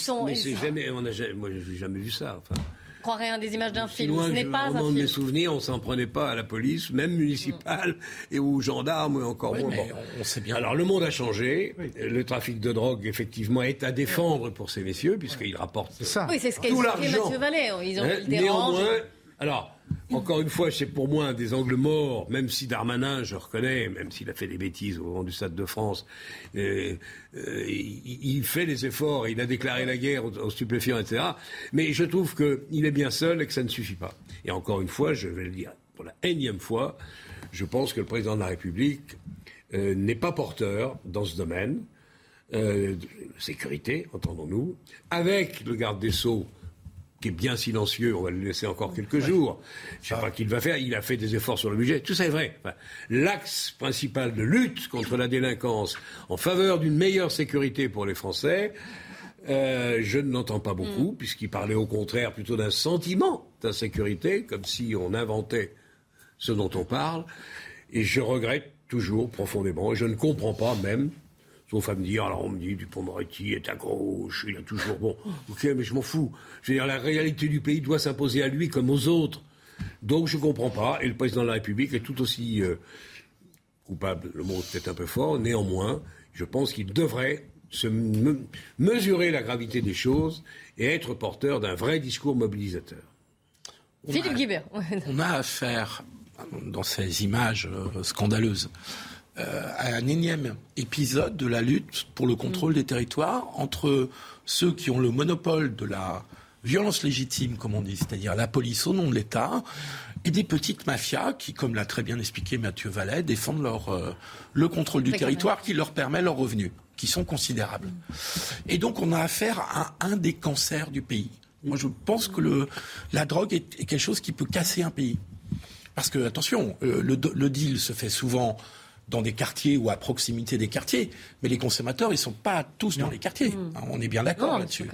jamais, moi, j'ai jamais vu ça. Enfin, croirait un des images d'un film. Ce n'est pas un film. mes souvenirs, on s'en prenait pas à la police, même municipale, et aux gendarmes, et encore moins. On sait bien. Alors le monde a changé. Le trafic de drogue, effectivement, est à défendre pour ces messieurs, puisqu'ils rapportent ça. Oui, c'est ce qu'a expliqué Mathieu Vallet. Ils ont hein, Néanmoins, alors, encore une fois, c'est pour moi un des angles morts, même si Darmanin, je reconnais, même s'il a fait des bêtises au moment du Stade de France, euh, euh, il, fait les efforts, il a déclaré la guerre aux, stupéfiants, etc. Mais je trouve qu'il est bien seul et que ça ne suffit pas. Et encore une fois, je vais le dire pour la énième fois, je pense que le président de la République euh, n'est pas porteur dans ce domaine. de sécurité, entendons-nous, avec le garde des Sceaux qui est bien silencieux, on va le laisser encore quelques jours. Je ne sais pas qu'il va faire, il a fait des efforts sur le budget, tout ça est vrai. L'axe principal de lutte contre la délinquance en faveur d'une meilleure sécurité pour les Français, euh, je ne l'entends pas beaucoup, mm. puisqu'il parlait au contraire plutôt d'un sentiment d'insécurité, comme si on inventait ce dont on parle. Et je regrette toujours profondément, et je ne comprends pas même Sauf à me dire, alors on me dit, Dupont-Moretti est à gauche, il a toujours. Bon, ok, mais je m'en fous. Je veux dire, la réalité du pays doit s'imposer à lui comme aux autres. Donc je ne comprends pas. Et le président de la République est tout aussi euh, coupable, le mot est peut-être un peu fort. Néanmoins, je pense qu'il devrait se mesurer la gravité des choses et être porteur d'un vrai discours mobilisateur. Philippe Guibert. (laughs) On a affaire, dans ces images euh, scandaleuses, à un énième épisode de la lutte pour le contrôle des territoires entre ceux qui ont le monopole de la violence légitime, comme on dit, c'est-à-dire la police au nom de l'État, et des petites mafias qui, comme l'a très bien expliqué Mathieu Vallet, défendent leur, euh, le contrôle du territoire qui leur permet leurs revenus, qui sont considérables. Et donc on a affaire à un des cancers du pays. Moi je pense que le, la drogue est, quelque chose qui peut casser un pays. Parce que, attention, euh, le, le deal se fait souvent dans des quartiers ou à proximité des quartiers. Mais les consommateurs, ils ne sont pas tous dans les quartiers. Hmm. On est bien d'accord là-dessus.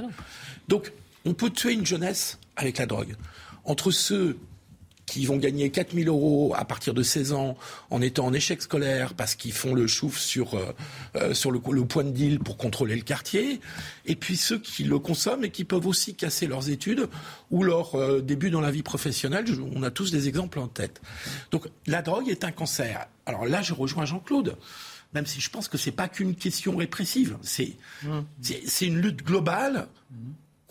Donc, on peut tuer une jeunesse avec la drogue. Entre ceux qui vont gagner 4 000 euros à partir de 16 ans en étant en échec scolaire parce qu'ils font le chouf sur, euh, euh, sur le, point de deal pour contrôler le quartier, et puis ceux qui le consomment et qui peuvent aussi casser leurs études ou leur euh, début dans la vie professionnelle. on a tous des exemples en tête. Donc la drogue est un cancer. Alors là, je rejoins Jean-Claude même si je pense que ce n'est pas qu'une question répressive, c'est mmh. une lutte globale mmh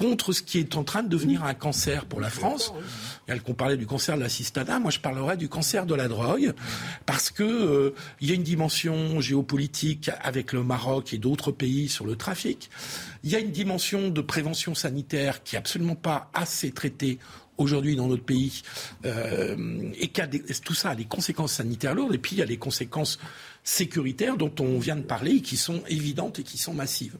contre ce qui est en train de devenir un cancer pour la France. Qu'on parlait du cancer de l'assistanat, moi je parlerais du cancer de la drogue, parce que euh, il y a une dimension géopolitique avec le Maroc et d'autres pays sur le trafic. Il y a une dimension de prévention sanitaire qui est absolument pas assez traitée aujourd'hui dans notre pays, euh, et tout ça a des conséquences sanitaires lourdes, et puis il y a les conséquences sécuritaires dont on vient de parler, qui sont évidentes et qui sont massives.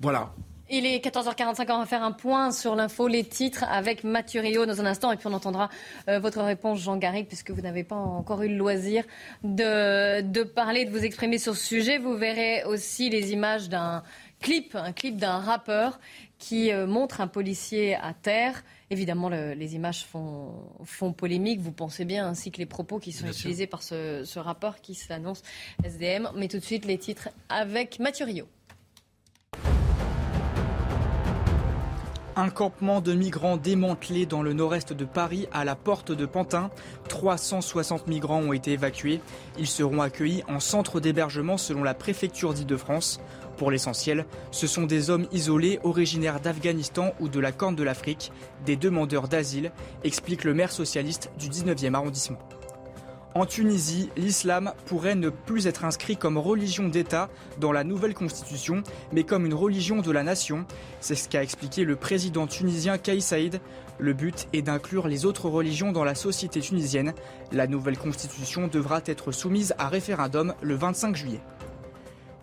Voilà. Il est 14h45, on va faire un point sur l'info, les titres avec Mathieu Rio dans un instant et puis on entendra euh, votre réponse Jean Garrigue puisque vous n'avez pas encore eu le loisir de, de parler, de vous exprimer sur ce sujet. Vous verrez aussi les images d'un clip, un clip d'un rappeur qui euh, montre un policier à terre. Évidemment, les images font, font, polémique. Vous pensez bien, ainsi que les propos qui sont utilisés par ce, ce rappeur qui s'annonce SDM. Mais tout de suite, les titres avec Mathieu Rio. Un campement de migrants démantelé dans le nord-est de Paris à la porte de Pantin. 360 migrants ont été évacués. Ils seront accueillis en centre d'hébergement selon la préfecture d'Île-de-France. Pour l'essentiel, ce sont des hommes isolés originaires d'Afghanistan ou de la Corne de l'Afrique, des demandeurs d'asile, explique le maire socialiste du 19e arrondissement. En Tunisie, l'islam pourrait ne plus être inscrit comme religion d'État dans la nouvelle constitution, mais comme une religion de la nation. C'est ce qu'a expliqué le président tunisien Kais Saïd. Le but est d'inclure les autres religions dans la société tunisienne. La nouvelle constitution devra être soumise à référendum le 25 juillet.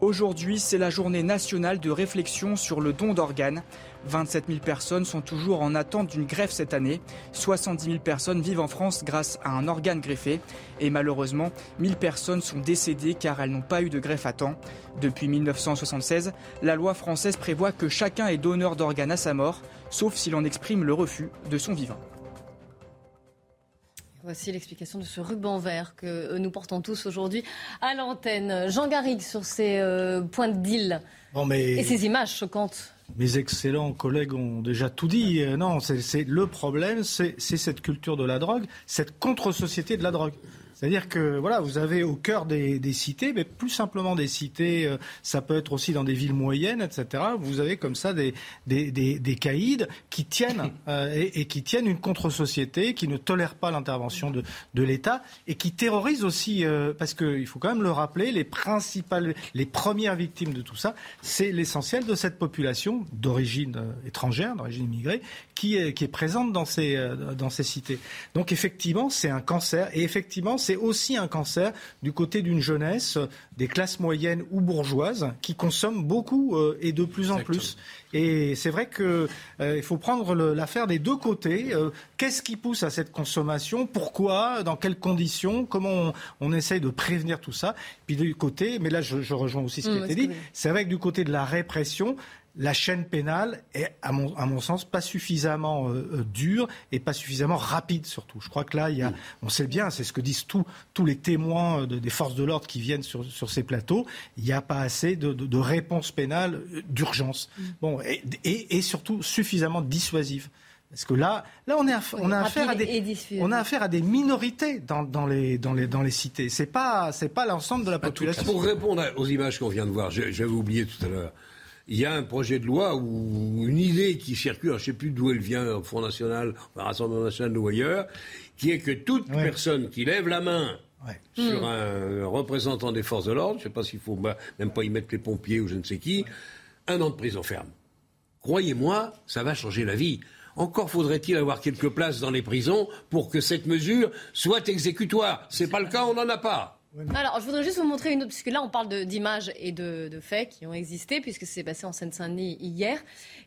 Aujourd'hui, c'est la journée nationale de réflexion sur le don d'organes. 27 000 personnes sont toujours en attente d'une greffe cette année. 70 000 personnes vivent en France grâce à un organe greffé. Et malheureusement, 1000 personnes sont décédées car elles n'ont pas eu de greffe à temps. Depuis 1976, la loi française prévoit que chacun est donneur d'organes à sa mort, sauf s'il en exprime le refus de son vivant. Voici l'explication de ce ruban vert que euh, nous portons tous aujourd'hui à l'antenne. Jean Garrigue sur ces euh, points de deal et ces images choquantes. Mes excellents collègues ont déjà tout dit. Euh, non, c'est le problème, c'est cette culture de la drogue, cette contre-société de la drogue. C'est-à-dire que voilà, vous avez au cœur des, des, cités, mais plus simplement des cités, euh, ça peut être aussi dans des villes moyennes, etc. Vous avez comme ça des, des, des, des caïds qui tiennent (laughs) euh, et, et, qui tiennent une contre-société, qui ne tolèrent pas l'intervention de, de l'État et qui terrorisent aussi, euh, parce qu'il faut quand même le rappeler, les principales, les premières victimes de tout ça, c'est l'essentiel de cette population d'origine étrangère, d'origine immigrée, qui est, qui est présente dans ces, dans ces cités. Donc effectivement, c'est un cancer et effectivement, c'est c'est aussi un cancer du côté d'une jeunesse des classes moyennes ou bourgeoises qui consomment beaucoup euh, et de plus en plus. Et c'est vrai qu'il euh, faut prendre l'affaire des deux côtés. Euh, qu'est-ce qui pousse à cette consommation Pourquoi Dans quelles conditions Comment on, essaye de prévenir tout ça Puis du côté, mais là je, rejoins aussi ce qui a mmh, été dit, c'est vrai que du côté de la répression, la chaîne pénale est, à mon, à mon sens, pas suffisamment euh, euh, dure et pas suffisamment rapide, surtout. Je crois que là, il y a, on sait bien, c'est ce que disent tous, tous les témoins de, des forces de l'ordre qui viennent sur, sur, ces plateaux, il n'y a pas assez de, de, de réponse pénale euh, d'urgence. Mm. Bon, et, et, et, surtout suffisamment dissuasive. Parce que là, là on, est on, a affaire à des, on a affaire à des minorités dans, dans, les, dans, les, dans les cités. Ce n'est pas, pas l'ensemble de la population. Pour répondre aux images qu'on vient de voir, j'avais oublié tout à l'heure il y a un projet de loi ou une idée qui circule, je ne sais plus d'où elle vient, au Front National, au Rassemblement National ou ailleurs, qui est que toute personne qui lève la main sur hmm. un représentant des forces de l'ordre, je ne sais pas s'il faut même pas y mettre les pompiers ou je ne sais qui, un an de prison ferme. Croyez-moi, ça va changer la vie. Encore faudrait-il avoir quelques places dans les prisons pour que cette mesure soit exécutoire. Ce n'est pas le cas, on n'en a pas. Alors, je voudrais juste vous montrer une autre, puisque là, on parle d'images et de, de, faits qui ont existé, puisque c'est passé en Seine-Saint-Denis hier,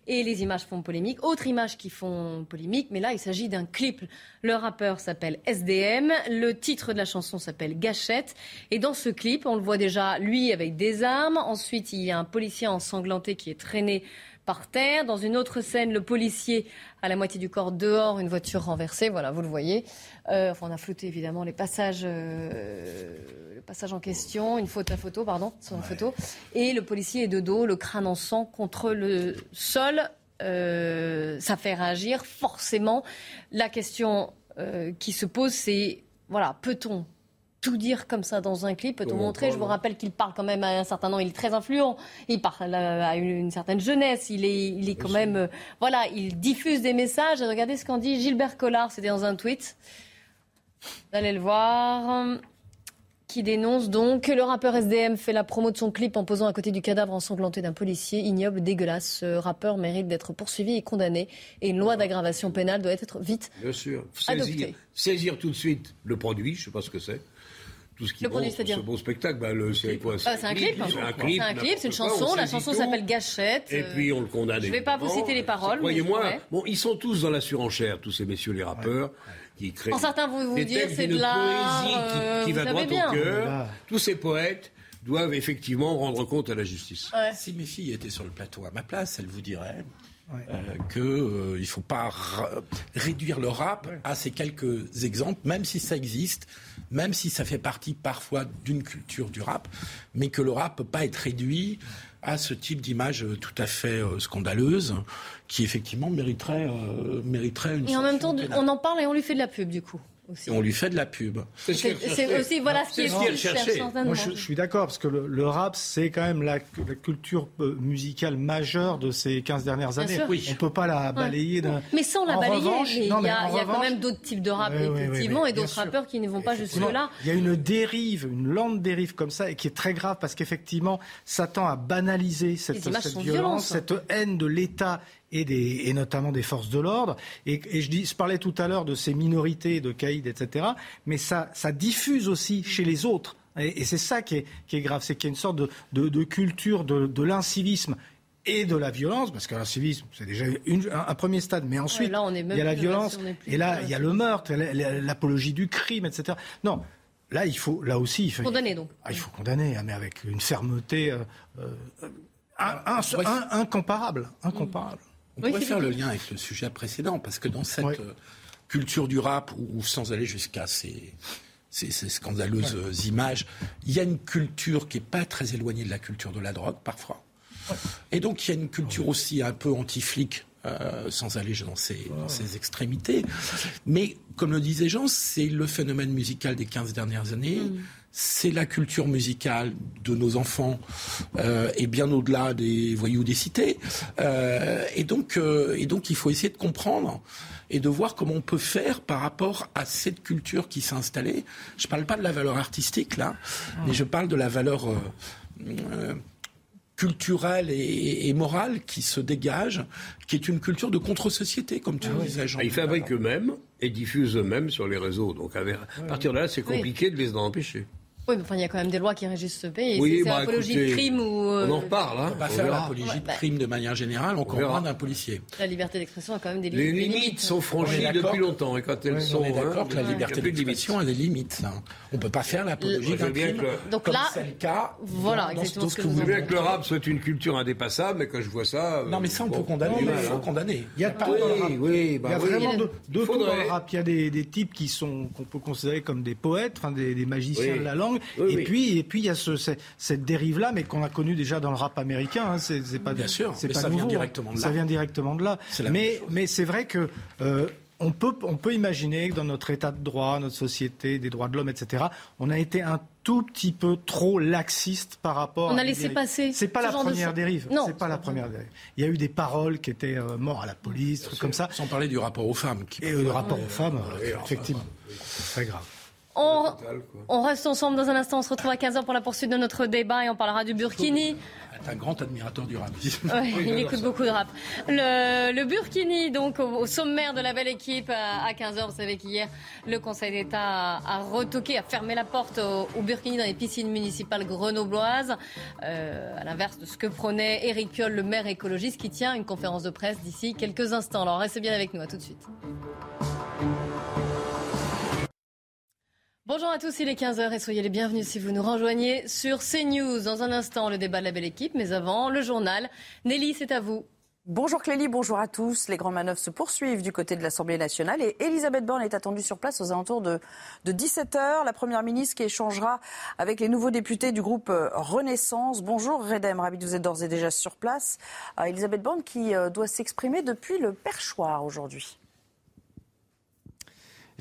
et les images font polémique. Autre image qui font polémique, mais là, il s'agit d'un clip. Le rappeur s'appelle SDM, le titre de la chanson s'appelle Gâchette, et dans ce clip, on le voit déjà, lui, avec des armes. Ensuite, il y a un policier ensanglanté qui est traîné par terre. Dans une autre scène, le policier à la moitié du corps dehors, une voiture renversée. Voilà, vous le voyez. Euh, enfin, on a flouté évidemment les passages, euh, le passage en question, une photo à photo, pardon, sur une photo. Et le policier est de dos, le crâne en sang contre le sol. Euh, ça fait réagir forcément. La question qui se pose, c'est voilà, peut-on tout dire comme ça dans un clip, peut-on montrer Je vous rappelle qu'il parle quand même à un certain nom, il est très influent, il parle à une, certaine jeunesse, il est, il est quand même, euh, voilà, il diffuse des messages. Regardez ce qu'en dit Gilbert Collard, c'était dans un tweet. Vous allez le voir. Qui dénonce donc que le rappeur SDM fait la promo de son clip en posant à côté du cadavre ensanglanté d'un policier ignoble, dégueulasse. Ce rappeur mérite d'être poursuivi et condamné. Et une loi d'aggravation pénale doit être vite Bien sûr. Saisir, saisir tout de suite le produit, je ne sais pas ce que c'est tout ce qui est ce beau spectacle, bah, c'est quoi C'est un clip. C'est un clip, c'est une chanson. La chanson s'appelle Gâchette. Et puis on le condamne. Je ne vais pas vous citer les paroles. Croyez-moi, bon, ils sont tous dans la surenchère, tous ces messieurs les rappeurs. Qui créent en certains vont vous dire c'est de la poésie qui, va droit au cœur. Tous ces poètes doivent effectivement rendre compte à la justice. Si mes filles étaient sur le plateau à ma place, elles vous diraient euh, qu'il euh, ne faut pas réduire le rap à ces quelques exemples, même si ça existe, même si ça fait partie parfois d'une culture du rap, mais que le rap ne peut pas être réduit à ce type d'image tout à fait euh, scandaleuse, qui effectivement mériterait, mériterait une. Et en même temps, on en parle et on lui fait de la pub du coup. Et on lui fait de la pub. C'est aussi voilà ce qui est cherché. Moi, je, suis d'accord parce que le, rap c'est quand même la, culture euh, musicale majeure de ces 15 dernières années. On ne peut pas la balayer. Mais sans la balayer, il y a, y a quand même d'autres types de rap effectivement et d'autres rappeurs qui ne vont pas jusque là. Il y a une dérive, une lente dérive comme ça et qui est très grave parce qu'effectivement ça tend à banaliser cette, cette violence, cette haine de l'État et, notamment des forces de l'ordre. Et, je, dis, je parlais tout à l'heure de ces minorités, de caïds, etc. Mais ça, ça diffuse aussi chez les autres. Et, c'est ça qui est, grave, c'est qu'il y a une sorte de, culture de, l'incivisme et de la violence, parce que l'incivisme, c'est déjà un, premier stade, mais ensuite, il y a la violence, et là, il y a le meurtre, l'apologie du crime, etc. Non, là, il faut, là aussi, il faut condamner donc. Ah, il faut condamner, hein, mais avec une fermeté euh, euh, incomparable, incomparable. On pourrait faire le lien avec le sujet précédent, parce que dans cette, culture du rap, ou, sans aller jusqu'à ces, ces, scandaleuses images, il y a une culture qui n'est pas très éloignée de la culture de la drogue, parfois. Et donc, il y a une culture aussi un peu anti-flic euh, sans aller dans ces, extrémités. Mais comme le disait Jean, c'est le phénomène musical des 15 dernières années. Mm. C'est la culture musicale de nos enfants euh, et bien au-delà des voyous des cités. Euh, et, donc, et donc, il faut essayer de comprendre et de voir comment on peut faire par rapport à cette culture qui s'est installée. Je ne parle pas de la valeur artistique, là, mais je parle de la valeur culturelle et, morale qui se dégage, qui est une culture de contre-société, comme tu ah disais, Jean. Ils fabriquent eux-mêmes et diffusent eux-mêmes sur les réseaux. Donc à, partir de là, c'est compliqué de les en empêcher. Oui, mais enfin, il y a quand même des lois qui régissent ce pays. Oui, c'est bah, l'apologie de crime ou. On en reparle. Hein. On va faire l'apologie de crime de manière générale, on, comprend d'un policier. La liberté d'expression a quand même des limites. Les limites sont franchies depuis longtemps. Et quand elles sont. On est d'accord hein, que la liberté d'expression a des limites. Hein. On ne peut pas faire l'apologie d'un crime. Donc là, c'est le cas. Voilà, exactement. Ce que vous bien que le rap soit une culture indépassable, mais quand je vois ça. Non, mais ça, on peut condamner. Il faut condamner. Il y a bah vraiment deux dans le rap. Il y a des types qui sont qu'on peut considérer comme des poètes, des magiciens de la langue. Et puis, et puis il y a cette dérive-là, mais qu'on a connue déjà dans le rap américain. Hein, c'est pas bien sûr, c'est pas ça vient directement de là. Ça vient directement de là. Mais, mais c'est vrai que euh, on peut, on peut imaginer que dans notre état de droit, notre société, des droits de l'homme, etc., on a été un tout petit peu trop laxiste par rapport. On a laissé passer. C'est pas la première dérive. Non, c'est pas la première dérive. Il y a eu des paroles qui étaient euh, morts à la police, trucs comme ça. Sans parler du rapport aux femmes. Et le rapport aux femmes, effectivement, très grave. On, reste ensemble dans un instant. On se retrouve à 15h pour la poursuite de notre débat et on parlera du Burkini. un grand admirateur du rap. (laughs) il écoute beaucoup de rap. Le, Burkini, donc au, sommaire de la belle équipe à, 15h. Vous savez qu'hier, le Conseil d'État a, retoqué, a fermé la porte au, Burkini dans les piscines municipales grenobloises. Euh, à l'inverse de ce que prônait Éric Piolle, le maire écologiste, qui tient une conférence de presse d'ici quelques instants. Alors restez bien avec nous. À tout de suite. Bonjour à tous, il est 15h et soyez les bienvenus si vous nous rejoignez sur CNews. Dans un instant, le débat de la belle équipe, mais avant, le journal. Nelly, c'est à vous. Bonjour Clélie, bonjour à tous. Les grandes manœuvres se poursuivent du côté de l'Assemblée nationale et Elisabeth Borne est attendue sur place aux alentours de, 17h. La Première ministre qui échangera avec les nouveaux députés du groupe euh, Renaissance. Bonjour Redem, ravi de vous être d'ores et déjà sur place. Euh, Elisabeth Borne qui euh, doit s'exprimer depuis le perchoir aujourd'hui.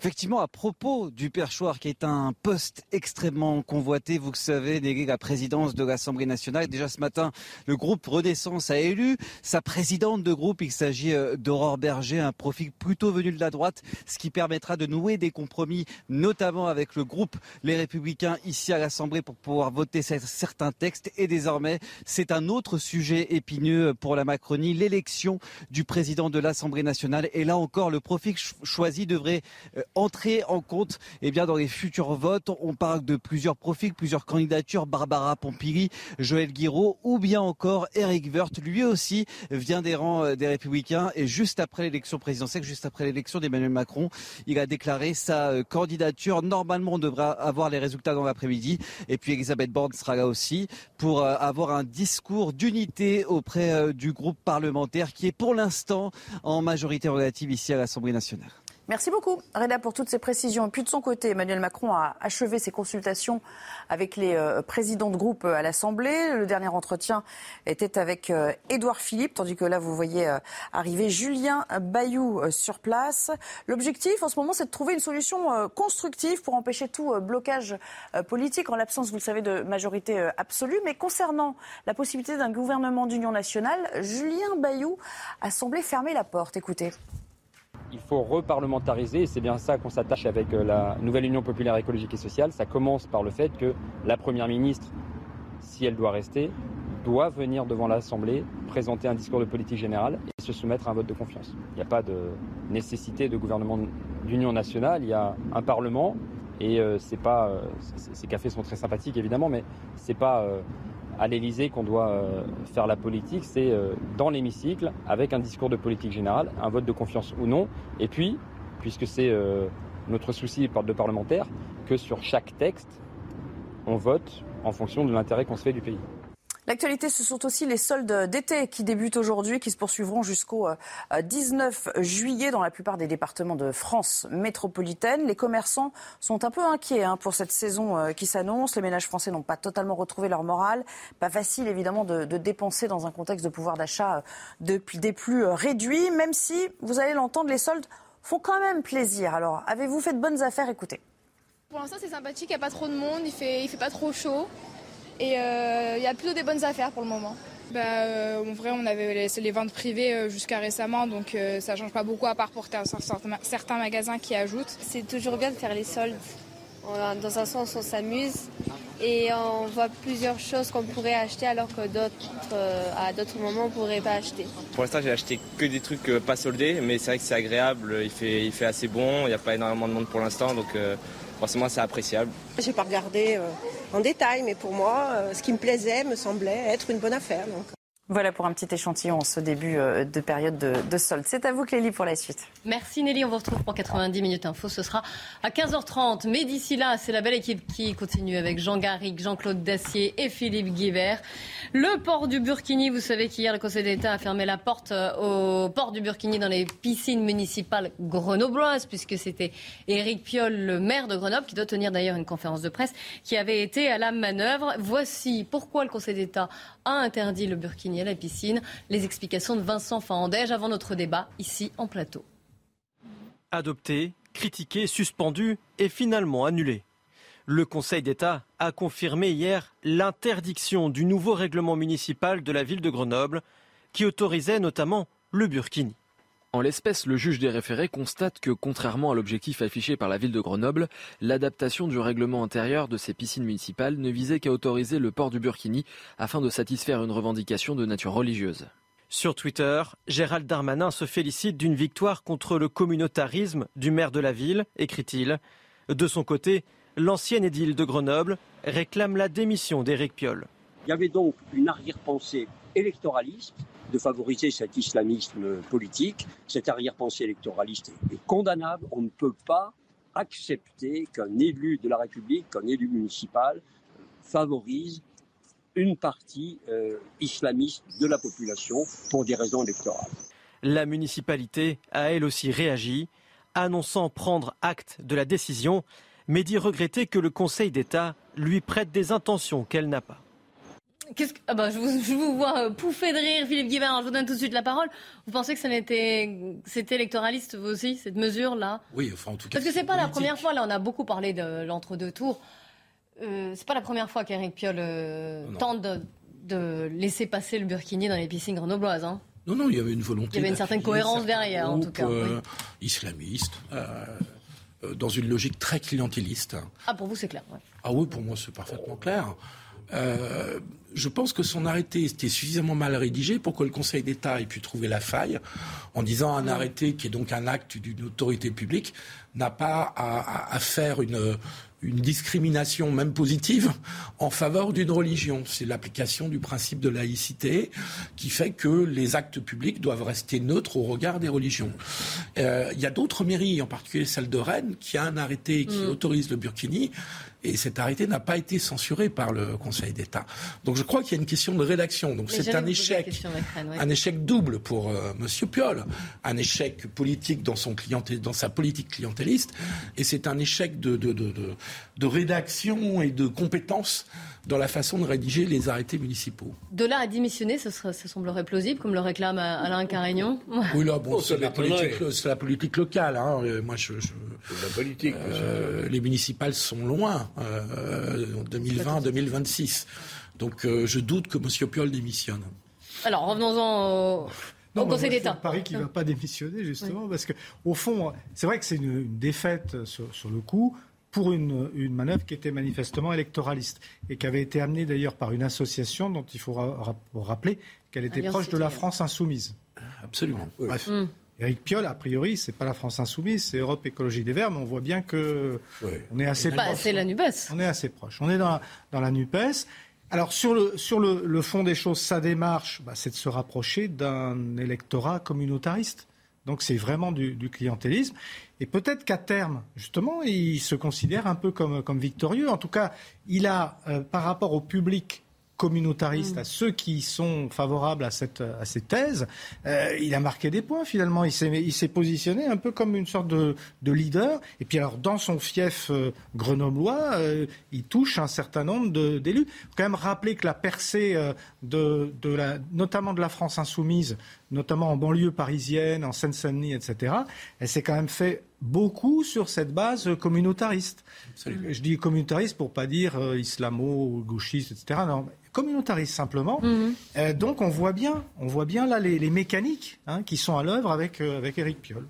Effectivement, à propos du perchoir, qui est un poste extrêmement convoité, vous le savez, négué la présidence de l'Assemblée nationale. Déjà ce matin, le groupe Renaissance a élu sa présidente de groupe. Il s'agit euh, d'Aurore Berger, un profil plutôt venu de la droite, ce qui permettra de nouer des compromis, notamment avec le groupe Les Républicains ici à l'Assemblée pour pouvoir voter certains textes. Et désormais, c'est un autre sujet épineux pour la Macronie, l'élection du président de l'Assemblée nationale. Et là encore, le profil choisi devrait euh, entrer en compte eh bien, dans les futurs votes. On parle de plusieurs profils, plusieurs candidatures. Barbara Pompili, Joël Guiraud ou bien encore Eric Woerth. Lui aussi vient des rangs euh, des Républicains et juste après l'élection présidentielle, juste après l'élection d'Emmanuel Macron, il a déclaré sa euh, candidature. Normalement, on devra avoir les résultats dans l'après-midi. Et puis Elisabeth Borne sera là aussi pour euh, avoir un discours d'unité auprès du groupe parlementaire qui est pour l'instant en majorité relative ici à l'Assemblée nationale. Merci beaucoup, Reda, pour toutes ces précisions. Et puis de son côté, Emmanuel Macron a achevé ses consultations avec les euh, présidents de groupe euh, à l'Assemblée. Le dernier entretien était avec euh, Édouard Philippe, tandis que là, vous voyez arriver Julien Bayou sur place. L'objectif, en ce moment, c'est de trouver une solution constructive pour empêcher tout blocage politique, en l'absence, vous le savez, de majorité absolue. Mais concernant la possibilité d'un gouvernement d'union nationale, Julien Bayou a semblé fermer la porte. Écoutez il faut reparlementariser et c'est bien ça qu'on s'attache avec euh, la nouvelle Union populaire écologique et sociale. Ça commence par le fait que la Première ministre, si elle doit rester, doit venir devant l'Assemblée présenter un discours de politique générale et se soumettre à un vote de confiance. Il n'y a pas de nécessité de gouvernement d'union nationale, il y a un Parlement et euh, c'est pas, euh, ces cafés sont très sympathiques évidemment, mais c'est pas à l'Élysée qu'on doit euh, faire la politique, c'est euh, dans l'hémicycle, avec un discours de politique générale, un vote de confiance ou non, et puis, puisque c'est euh, notre souci de parlementaire, que sur chaque texte, on vote en fonction de l'intérêt qu'on se fait du pays. L'actualité, ce sont aussi les soldes d'été qui débutent aujourd'hui, qui se poursuivront jusqu'au 19 euh, juillet dans la plupart des départements de France métropolitaine. Les commerçants sont un peu inquiets hein, pour cette saison euh, qui s'annonce. Les ménages français n'ont pas totalement retrouvé leur morale. Pas facile, évidemment, de, dépenser dans un contexte de pouvoir d'achat euh, des plus réduits, même si, vous allez l'entendre, les soldes font quand même plaisir. Alors, avez-vous fait de bonnes affaires? Écoutez. Pour l'instant, c'est sympathique, il n'y a pas trop de monde, il fait, il fait pas trop chaud. Et euh, il y a plutôt des bonnes affaires pour le moment. Bah, euh, en vrai, on avait laissé les ventes privées euh, jusqu'à récemment, donc ça change pas beaucoup à part pour certains magasins qui ajoutent. C'est toujours bien de faire les soldes. Dans un sens, on s'amuse et on voit plusieurs choses qu'on pourrait acheter alors que d'autres, à d'autres moments, on pourrait pas acheter. Pour l'instant, j'ai acheté que des trucs pas soldés, mais c'est vrai que c'est agréable, il fait, il fait assez bon, il n'y a pas énormément de monde pour l'instant, donc forcément c'est appréciable. J'ai pas regardé euh, en détail, mais pour moi, euh, ce qui me plaisait me semblait être une bonne affaire. Donc. Voilà pour un petit échantillon en ce début euh, de période de, solde. C'est à vous, Clélie, pour la suite. Merci Nelly. On vous retrouve pour 90 minutes info. Ce sera à 15h30. Mais d'ici là, c'est la belle équipe qui continue avec Jean Garrigue, Jean-Claude Dacier et Philippe Guibert. Le port du Burkini, vous savez qu'hier, le Conseil d'État a fermé la porte euh, au port du Burkini dans les piscines municipales grenobloises, puisque c'était Éric Piolle, le maire de Grenoble, qui doit tenir d'ailleurs une conférence de presse, qui avait été à la manœuvre. Voici pourquoi le Conseil d'État a interdit le Burkini Les explications de Vincent Fandège avant notre débat ici en plateau. Adopté, critiqué, suspendu et finalement annulé. Le Conseil d'État a confirmé hier l'interdiction du nouveau règlement municipal de la ville de Grenoble qui autorisait notamment le burkini. En l'espèce, le juge des référés constate que, contrairement à l'objectif affiché par la ville de Grenoble, l'adaptation du règlement intérieur de ces piscines municipales ne visait qu'à autoriser le port du burkini afin de satisfaire une revendication de nature religieuse. Sur Twitter, Gérald Darmanin se félicite d'une victoire contre le communautarisme du maire de la ville, écrit-il. De son côté, l'ancienne édile de Grenoble réclame la démission d'Éric Piolle. Il y avait donc une arrière-pensée électoraliste de favoriser cet islamisme politique. Cette arrière-pensée électoraliste est condamnable. On ne peut pas accepter qu'un élu de la République, qu'un élu municipal favorise une partie euh, islamiste de la population pour des raisons électorales. La municipalité a elle aussi réagi, annonçant prendre acte de la décision, mais dit regretter que le Conseil d'État lui prête des intentions qu'elle n'a pas. Ah bah, je, vous, vois euh, pouffer de rire, Philippe Guibert. Je vous donne tout de suite la parole. Vous pensez que ça c'était électoraliste, vous aussi, cette mesure-là? Oui, enfin, en tout cas. Parce que c'est pas la première fois. Là, on a beaucoup parlé de l'entre-deux tours. Euh, c'est pas la première fois qu'Éric Piolle euh, tente de, laisser passer le burkini dans les piscines grenobloises. Hein. Non, non, il y avait une volonté. Il y avait une certaine cohérence derrière, en tout cas. Euh, islamiste, dans une logique très clientéliste. Ah, pour vous, c'est clair. Ah oui, pour moi, c'est parfaitement clair. Euh, je pense que son arrêté était suffisamment mal rédigé pour que le Conseil d'État ait pu trouver la faille en disant un arrêté qui est donc un acte d'une autorité publique n'a pas à, faire une, une discrimination, même positive, en faveur d'une religion. C'est l'application du principe de laïcité qui fait que les actes publics doivent rester neutres au regard des religions. Euh, il y a d'autres mairies, en particulier celle de Rennes, qui a un arrêté qui mm. autorise le burkini et cet arrêté n'a pas été censuré par le Conseil d'État. Donc je crois qu'il y a une question de rédaction. Donc c'est un échec, un échec double pour M. Euh, Monsieur Piolle, un échec politique dans son dans sa politique clientéliste, et c'est un échec de, de, de, de, rédaction et de compétences dans la façon de rédiger les arrêtés municipaux. De là à démissionner, ça, semblerait plausible, comme le réclame Alain Carignon. Oui, là, bon, oh, c'est la, la, politique locale. Hein. Moi, je, la politique. Euh, les municipales sont loin, euh, 2020-2026. Donc, euh, je doute que M. Piolle démissionne. Alors, revenons-en au, Conseil d'État. Paris qui ne va pas démissionner, justement, parce que, au fond, c'est vrai que c'est une, défaite sur, sur le coup pour une, une, manœuvre qui était manifestement électoraliste et qui avait été amenée d'ailleurs par une association dont il faut rappeler qu'elle était proche de la France insoumise. Absolument. Bref. Mm. Éric Piolle, a priori, c'est pas la France insoumise, c'est Europe Écologie des Verts, mais on voit bien que on est assez proche. C'est la Nupes. On est assez proche. On est dans la, dans la Nupes. Alors sur le, sur le, le fond des choses, sa démarche, bah, c'est de se rapprocher d'un électorat communautariste. Donc c'est vraiment du, du, clientélisme. Et peut-être qu'à terme, justement, il se considère un peu comme, comme victorieux. En tout cas, il a, euh, par rapport au public communautariste, à mm. ceux qui sont favorables à cette, à ces thèses, euh, il a marqué des points finalement. Il s'est positionné un peu comme une sorte de, de, leader. Et puis alors, dans son fief euh, grenoblois, euh, il touche un certain nombre d'élus. Il faut quand même rappeler que la percée, de, de la, notamment de la France insoumise, notamment en banlieue parisienne, en Seine-Saint-Denis, etc., elle s'est quand même fait beaucoup sur cette base communautariste. Je dis communautariste pour pas dire islamo-gauchiste, etc. Non, communautariste simplement. Mhm. Euh, donc on voit bien, on voit bien là les, mécaniques hein, qui sont à l'œuvre avec, euh, avec Éric Piolle.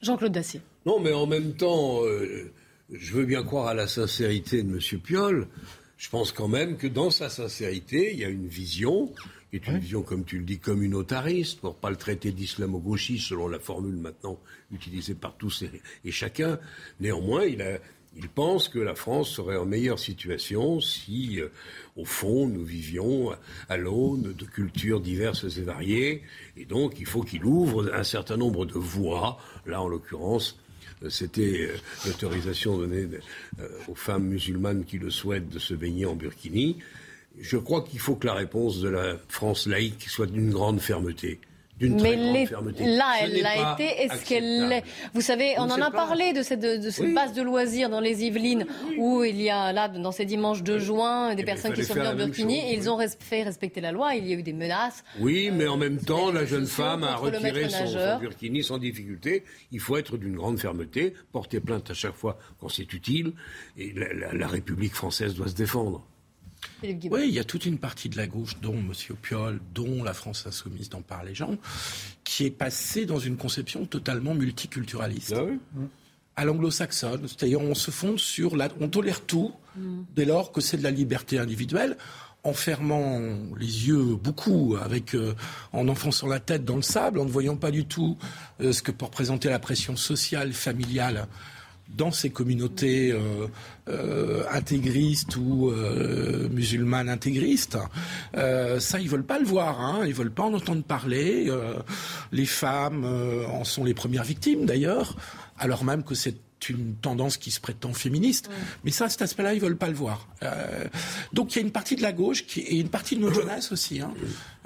Jean-Claude Dacier. Non, mais en même temps, euh, je veux bien croire à la sincérité de M. Piolle. Je pense quand même que dans sa sincérité, il y a une vision, qui est une vision, comme tu le dis, communautariste, pour pas le traiter d'islamo-gauchiste, selon la formule maintenant utilisée par tous et, et chacun. Néanmoins, il a, il pense que la France serait en meilleure situation si, euh, au fond, nous vivions à l'aune de cultures diverses et variées. Et donc, il faut qu'il ouvre un certain nombre de voies. Là, en l'occurrence, c'était euh, l'autorisation donnée aux femmes musulmanes qui le souhaitent de se baigner en burkini. Je crois qu'il faut que la réponse de la France laïque soit d'une grande fermeté. Mais là, elle l'a été. Est-ce qu'elle l'est Vous savez, on, en a parlé de cette, de, cette base de loisirs dans les Yvelines, où il y a là, dans ces dimanches de juin, des eh personnes qui sont venues en burkini, et ils ont fait respecter la loi. Il y a eu des menaces. Oui, mais en même temps, la jeune femme a retiré son, burkini sans difficulté. Il faut être d'une grande fermeté, porter plainte à chaque fois quand c'est utile, et la République française doit se défendre. Oui, il y a toute une partie de la gauche, dont M. Piolle, dont la France insoumise, dont parlent les gens, qui est passée dans une conception totalement multiculturaliste. Ah à l'anglo-saxonne, c'est-à-dire on se fonde sur la, on tolère tout mm. dès lors que c'est de la liberté individuelle, en fermant les yeux beaucoup, avec euh, en enfonçant la tête dans le sable, en ne voyant pas du tout euh, ce que peut représenter la pression sociale, familiale dans ces communautés euh, euh, intégristes ou euh, musulmanes intégristes. ça, ils veulent pas le voir, hein, ils veulent pas en entendre parler. les femmes en sont les premières victimes, d'ailleurs, alors même que c'est une tendance qui se prétend féministe. Mais ça, cet aspect-là, ils veulent pas le voir. Euh, donc il y a une partie de la gauche qui, et une partie de notre jeunesse aussi, hein,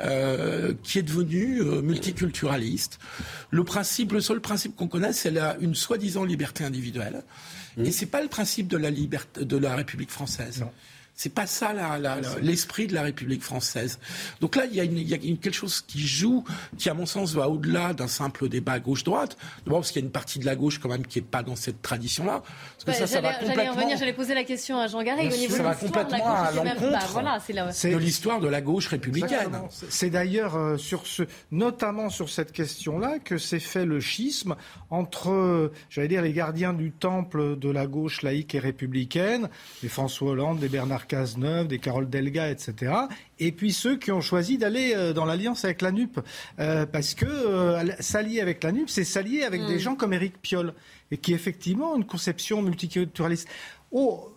euh, qui est devenue euh, multiculturaliste. Le principe, le seul principe qu'on connaît, c'est une soi-disant liberté individuelle. Et Et c'est pas le principe de la liberté de la République française. C'est pas ça l'esprit de la République française. Donc là, il y a, une, quelque chose qui joue, qui à mon sens va au-delà d'un simple débat gauche-droite. D'abord parce qu'il y a une partie de la gauche quand même qui n'est pas dans cette tradition-là. Parce que ça, ça va complètement... revenir, j'allais poser la question à Jean Garrigue. ça va complètement à l'encontre voilà, de l'histoire de la gauche républicaine. C'est d'ailleurs euh, sur ce, notamment sur cette question-là que s'est fait le schisme entre, j'allais dire, les gardiens du temple de la gauche laïque et républicaine, les François Hollande, les Bernard Cazeneuve, des Carole Delga, etc. Et puis ceux qui ont choisi d'aller euh, dans l'alliance avec la NUP. Euh, parce que euh, s'allier avec la NUP, c'est s'allier avec des mm. gens comme Éric Piolle, et qui effectivement une conception multiculturaliste. Oh,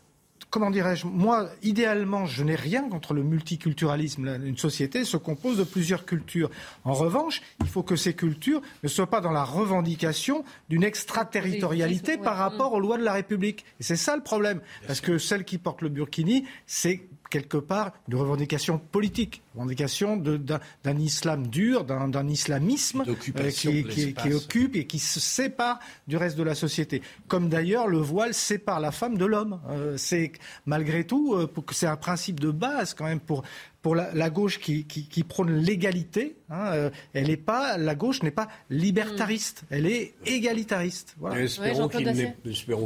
comment dirais-je, moi, idéalement, je n'ai rien contre le multiculturalisme. Une société se compose de plusieurs cultures. En revanche, il faut que ces cultures ne soient pas dans la revendication d'une extraterritorialité par rapport aux lois de la République. Et c'est ça le problème. Parce que celle qui porte le burkini, c'est quelque part une revendication politique, une revendication d'un islam dur, d'un islamisme euh, qui, qui, occupe et qui se sépare du reste de la société. Comme d'ailleurs le voile sépare la femme de l'homme. Euh, c'est malgré tout, euh, c'est un principe de base quand même pour pour la, gauche qui, qui, prône l'égalité, hein, elle est pas, la gauche n'est pas libertariste, elle est égalitariste. Voilà. Espérons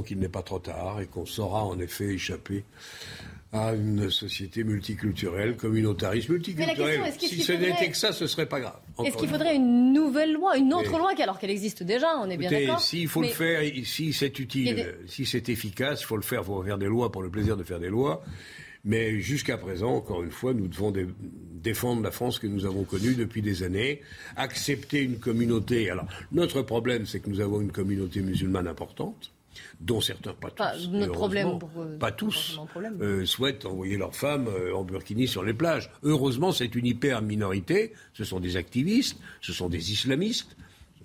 qu'il n'est pas trop tard et qu'on saura en effet échapper à une société multiculturelle, communautariste, multiculturelle. si ce n'était que ça, ce serait pas grave. Est-ce qu'il faudrait une nouvelle loi, une autre loi, alors qu'elle existe déjà, on est bien d'accord S'il faut le faire, si c'est utile, si c'est efficace, il faut le faire, il faut faire des lois pour le plaisir de faire des lois. Mais jusqu'à présent, encore une fois, nous devons défendre la France que nous avons connue depuis des années, accepter une communauté. Alors, notre problème, c'est que nous avons une communauté musulmane importante dont certains, pas tous, notre problème euh, pas tous, euh, souhaitent envoyer leurs femmes euh, en burkini sur les plages. Heureusement, c'est une hyper minorité. Ce sont des activistes, ce sont des islamistes,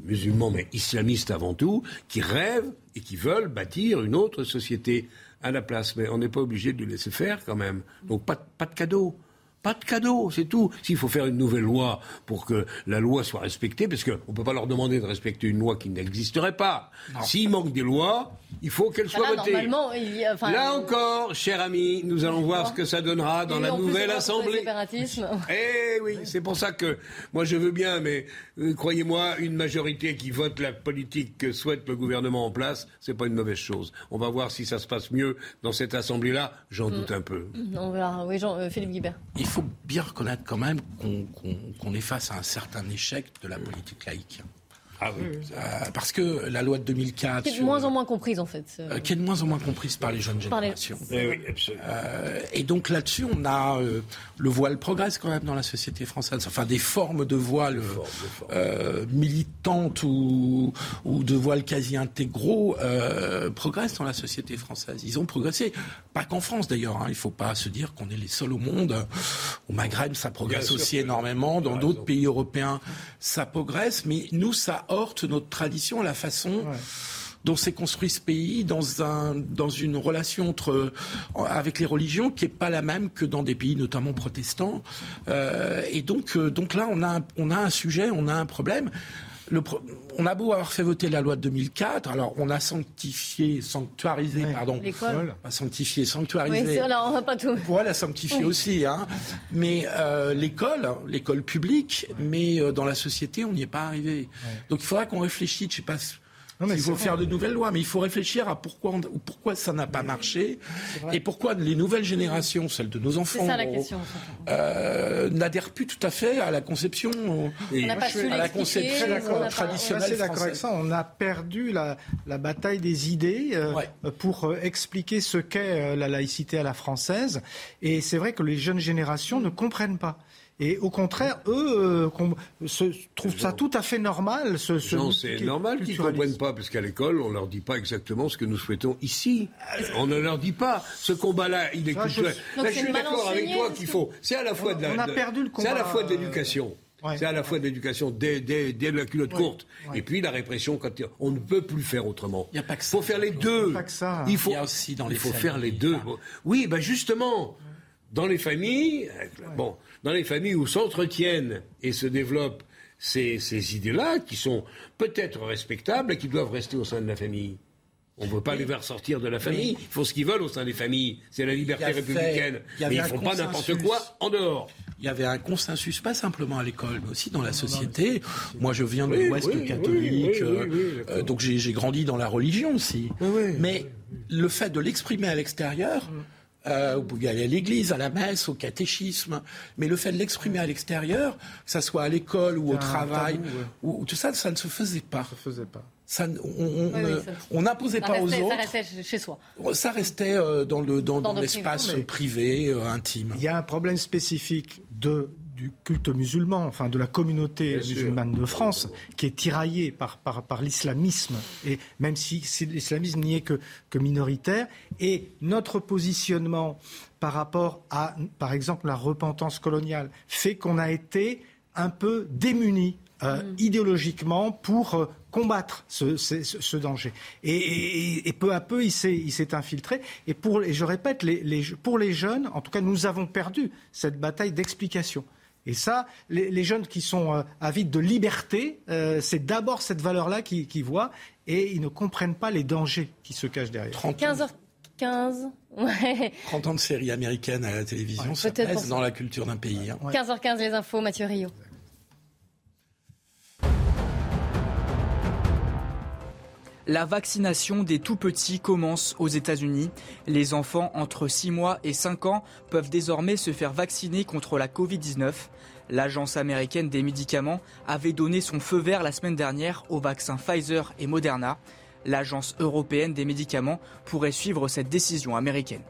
musulmans mais islamistes avant tout, qui rêvent et qui veulent bâtir une autre société à la place. Mais on n'est pas obligé de les laisser faire quand même. Donc pas, pas de cadeaux. Pas de cadeau, c'est tout. S'il faut faire une nouvelle loi pour que la loi soit respectée, parce qu'on ne peut pas leur demander de respecter une loi qui n'existerait pas. S'il manque des lois, il faut qu'elles soient votées. Là encore, cher ami, nous allons voir ce que ça donnera dans la nouvelle Assemblée. (laughs) Eh oui, c'est pour ça que moi je veux bien, mais euh, croyez-moi, une majorité qui vote la politique que souhaite le gouvernement en place, c'est pas une mauvaise chose. On va voir si ça se passe mieux dans cette Assemblée-là. J'en mm. doute un peu. On verra. Oui, Jean, euh, Philippe Guibert il faut bien reconnaître quand même qu'on est face à un certain échec de la politique laïque. Ah oui. Euh, parce que la loi de 2004. Qui est de moins en moins comprise, en fait. Euh, qui est de moins en moins comprise par les jeunes générations. Eh oui, absolument. Euh, et donc là-dessus, on a. le voile progresse quand même dans la société française. Enfin, des formes de voile militantes ou, ou de voile quasi intégraux progressent dans la société française. Ils ont progressé. Pas qu'en France d'ailleurs. Hein. Il ne faut pas se dire qu'on est les seuls au monde. Au Maghreb, ça progresse aussi énormément. Dans d'autres pays européens, ça progresse. Mais nous, ça heurte notre tradition, la façon dont s'est construit ce pays dans, un, dans une relation entre, avec les religions qui n'est pas la même que dans des pays notamment protestants. Euh, et donc, euh, donc là, on a, on a un sujet, on a un problème. Le on a beau avoir fait voter la loi de 2004, alors on a sanctifié, sanctuarisé, pardon. L'école. Pas sanctifié, sanctuarisé. Oui, là, on va pas tout. Pour la sanctifier aussi, hein. Mais euh, l'école, l'école publique, mais euh, dans la société, on n'y est pas arrivé. Donc il faudra qu'on réfléchisse, je sais pas il faut faire de nouvelles lois, mais il faut réfléchir à pourquoi, pourquoi ça n'a pas marché et pourquoi les nouvelles générations, celles de nos enfants, euh, n'adhèrent plus tout à fait à la conception, à la conception traditionnelle d'accord avec ça. On a perdu la, bataille des idées euh, pour euh, expliquer ce qu'est la laïcité à la française. Et c'est vrai que les jeunes générations ne comprennent pas. Et au contraire, eux euh, se, trouvent ça tout à fait normal. Ce, ce c'est normal qu'ils ne comprennent pas, parce qu'à l'école, on ne leur dit pas exactement ce que nous souhaitons ici. On ne leur dit pas. Ce combat-là, il est culturel. Je, je suis d'accord avec toi qu'il faut. C'est à la fois de la. On a perdu le combat. C'est à la fois de l'éducation. C'est à la fois de l'éducation dès, dès, dès, la culotte courte et puis la répression quand on ne peut plus faire autrement. Il faut faire les deux. Il, faut, il y a aussi dans les il faut faire les deux. Oui, ben justement, dans les familles, bon, dans les familles où s'entretiennent et se développent ces, ces idées-là, qui sont peut-être respectables et qui doivent rester au sein de la famille. On ne veut pas les faire sortir de la famille. Ils font ce qu'ils veulent au sein des familles. C'est la liberté républicaine. mais ils ne font pas n'importe quoi en dehors. Il y avait un consensus, pas simplement à l'école, mais aussi dans la société. Moi, je viens de l'Ouest catholique, euh, donc j'ai grandi dans la religion aussi. Mais le fait de l'exprimer à l'extérieur, mm. Euh, vous pouvez aller à l'église, à la messe, au catéchisme, mais le fait de l'exprimer à l'extérieur, que ça soit à l'école ou au travail, ou, tout ça, ça ne se faisait pas. Ça se faisait pas. Ça, on n'imposait pas aux autres. Ça restait chez soi. Ça restait euh, dans le dans, l'espace privé, euh, intime. Il y a un problème spécifique de du culte musulman, enfin de la communauté musulmane de France, qui est tiraillée par, par, l'islamisme, et même si, l'islamisme n'y est que, que minoritaire, et notre positionnement par rapport à, par exemple, la repentance coloniale, fait qu'on a été un peu démunis euh, mm. idéologiquement pour euh, combattre ce, danger. Et, peu à peu, il s'est infiltré. Et, pour, et je répète, les, pour les jeunes, en tout cas, nous avons perdu cette bataille d'explication. Et ça, les, jeunes qui sont euh, avides de liberté, euh, c'est d'abord cette valeur-là qu'ils voient et ils ne comprennent pas les dangers qui se cachent derrière. 15h15. Ouais. 30 ans de séries américaines à la télévision, ça pèse dans la culture d'un pays. 15h15 hein. les infos, Mathieu Rio. La vaccination des tout-petits commence aux États-Unis. Les enfants entre 6 mois et 5 ans peuvent désormais se faire vacciner contre la Covid-19. L'Agence américaine des médicaments avait donné son feu vert la semaine dernière aux vaccins Pfizer et Moderna. L'Agence européenne des médicaments pourrait suivre cette décision américaine.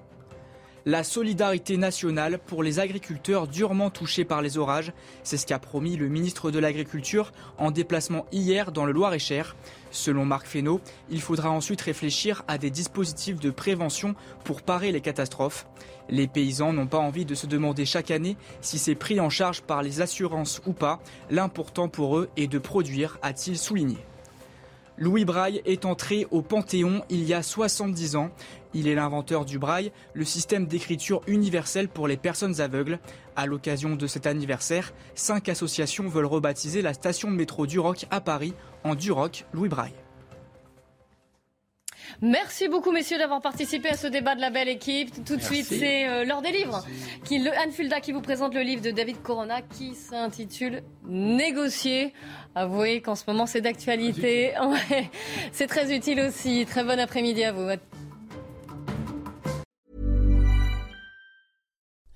La solidarité nationale pour les agriculteurs durement touchés par les orages, c'est ce qu'a promis le ministre de l'Agriculture en déplacement hier dans le Loir-et-Cher. Selon Marc Fesneau, il faudra ensuite réfléchir à des dispositifs de prévention pour parer les catastrophes. Les paysans n'ont pas envie de se demander chaque année si c'est pris en charge par les assurances ou pas. L'important pour eux est de produire, a-t-il souligné. Louis Braille est entré au Panthéon il y a 70 ans. Il est l'inventeur du braille, le système d'écriture universel pour les personnes aveugles. À l'occasion de cet anniversaire, cinq associations veulent rebaptiser la station de métro du Roc à Paris en Duroc Louis Braille. Merci beaucoup, messieurs, d'avoir participé à ce débat de la belle équipe. Tout de suite, c'est euh, l'heure des livres. Qui, le, Anne Fulda qui vous présente le livre de David Corona qui s'intitule Négocier. Avouez qu'en ce moment, c'est d'actualité. (laughs) c'est très utile aussi. Très bon après-midi à vous.